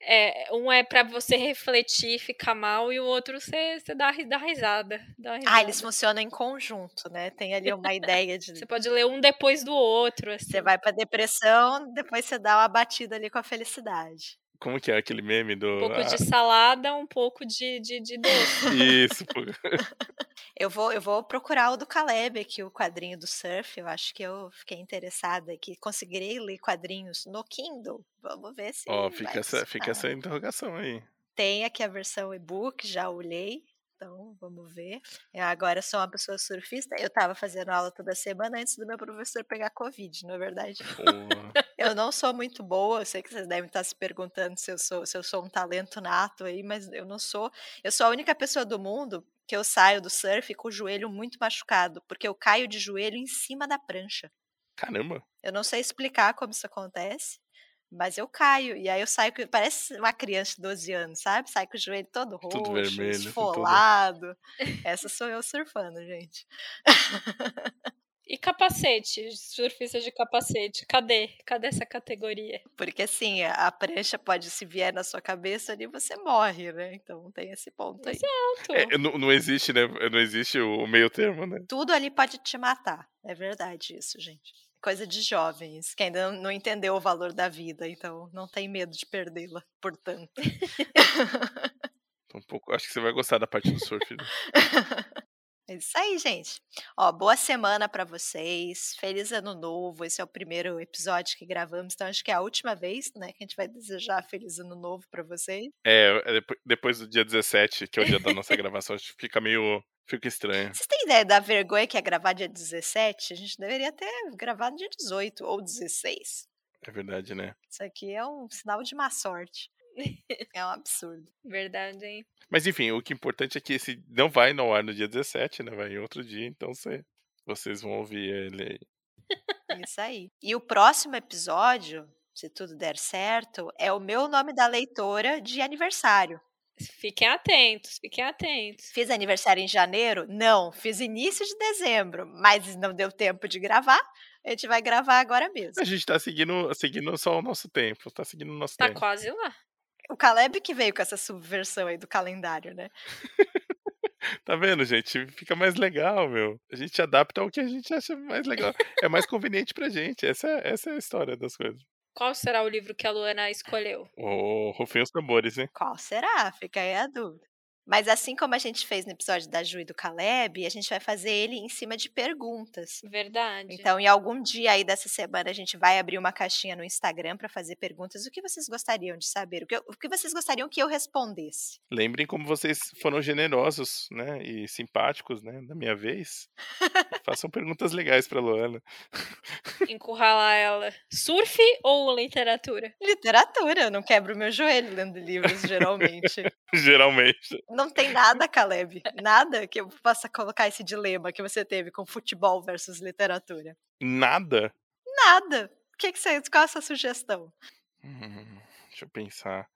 É. é um é para você refletir e ficar mal, e o outro você, você dá, dá, risada, dá risada. Ah, eles funcionam em conjunto, né? Tem ali uma ideia de. Você pode ler um depois do outro. Assim. Você vai pra depressão, depois você dá uma batida ali com a felicidade. Como que é aquele meme do. Um pouco ah... de salada, um pouco de, de, de doce. Isso. Eu vou, eu vou procurar o do Caleb aqui, o quadrinho do surf. Eu acho que eu fiquei interessada aqui. Conseguirei ler quadrinhos no Kindle. Vamos ver se. Ó, oh, fica, essa, fica essa interrogação aí. Tem aqui a versão e-book, já olhei. Então, vamos ver. Eu agora sou uma pessoa surfista. Eu estava fazendo aula toda semana antes do meu professor pegar Covid, não é verdade? eu não sou muito boa. Eu sei que vocês devem estar se perguntando se eu sou, se eu sou um talento nato aí, mas eu não sou. Eu sou a única pessoa do mundo que eu saio do surf com o joelho muito machucado, porque eu caio de joelho em cima da prancha. Caramba! Eu não sei explicar como isso acontece. Mas eu caio, e aí eu saio, parece uma criança de 12 anos, sabe? Sai com o joelho todo roxo, tudo vermelho, esfolado. Tudo... Essa sou eu surfando, gente. E capacete, surfista de capacete, cadê? Cadê essa categoria? Porque assim, a prancha pode se vier na sua cabeça ali, você morre, né? Então tem esse ponto aí. Exato. É, não, não existe, né? Não existe o meio termo, né? Tudo ali pode te matar. É verdade isso, gente coisa de jovens, que ainda não entendeu o valor da vida, então não tem medo de perdê-la, portanto. um pouco, acho que você vai gostar da parte do surf. Né? É isso aí, gente. Ó, boa semana para vocês. Feliz ano novo. Esse é o primeiro episódio que gravamos, então acho que é a última vez, né, que a gente vai desejar feliz ano novo para vocês. É, é depois do dia 17, que é o dia da nossa gravação, acho que fica meio Fica estranho. Vocês têm ideia da vergonha que é gravar dia 17? A gente deveria ter gravado dia 18 ou 16. É verdade, né? Isso aqui é um sinal de má sorte. é um absurdo. Verdade, hein? Mas enfim, o que é importante é que esse não vai no ar no dia 17, né? Vai em outro dia, então você, vocês vão ouvir ele aí. Isso aí. E o próximo episódio, se tudo der certo, é o meu nome da leitora de aniversário. Fiquem atentos, fiquem atentos. Fiz aniversário em janeiro? Não, fiz início de dezembro, mas não deu tempo de gravar. A gente vai gravar agora mesmo. A gente tá seguindo, seguindo só o nosso tempo, tá seguindo o nosso tá tempo. Tá quase lá. O Caleb que veio com essa subversão aí do calendário, né? tá vendo, gente? Fica mais legal, meu. A gente adapta ao que a gente acha mais legal. É mais conveniente pra gente. Essa, essa é a história das coisas. Qual será o livro que a Luana escolheu? O oh, Rufem os Tambores, hein? Qual será? Fica aí a dúvida. Mas assim como a gente fez no episódio da Ju e do Caleb, a gente vai fazer ele em cima de perguntas. Verdade. Então, em algum dia aí dessa semana, a gente vai abrir uma caixinha no Instagram para fazer perguntas. O que vocês gostariam de saber? O que, o que vocês gostariam que eu respondesse? Lembrem como vocês foram generosos, né? E simpáticos, né? Da minha vez. Façam perguntas legais para Luana. Encurralar ela. Surf ou literatura? Literatura. Eu não quebro meu joelho lendo livros, geralmente. geralmente. Não tem nada, Caleb. Nada que eu possa colocar esse dilema que você teve com futebol versus literatura. Nada? Nada. O que, que você. Qual é a sua sugestão? Hum, deixa eu pensar.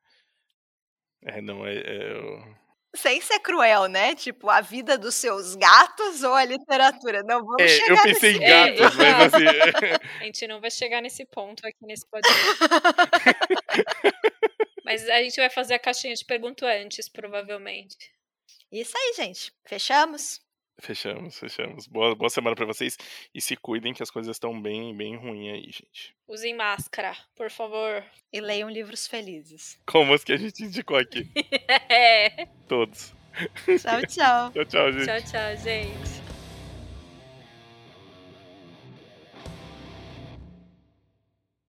É, não, é. é eu... Sem ser cruel, né? Tipo, a vida dos seus gatos ou a literatura? Não, vamos é, chegar Eu pensei nesse... em gatos, mas assim. a gente não vai chegar nesse ponto aqui nesse podcast. Mas a gente vai fazer a caixinha de pergunto antes, provavelmente. Isso aí, gente. Fechamos? Fechamos, fechamos. Boa, boa semana para vocês e se cuidem que as coisas estão bem, bem ruins aí, gente. Usem máscara, por favor. E leiam livros felizes. Como os que a gente indicou aqui. é. Todos. Tchau, tchau. tchau, tchau, gente. Tchau, tchau, gente.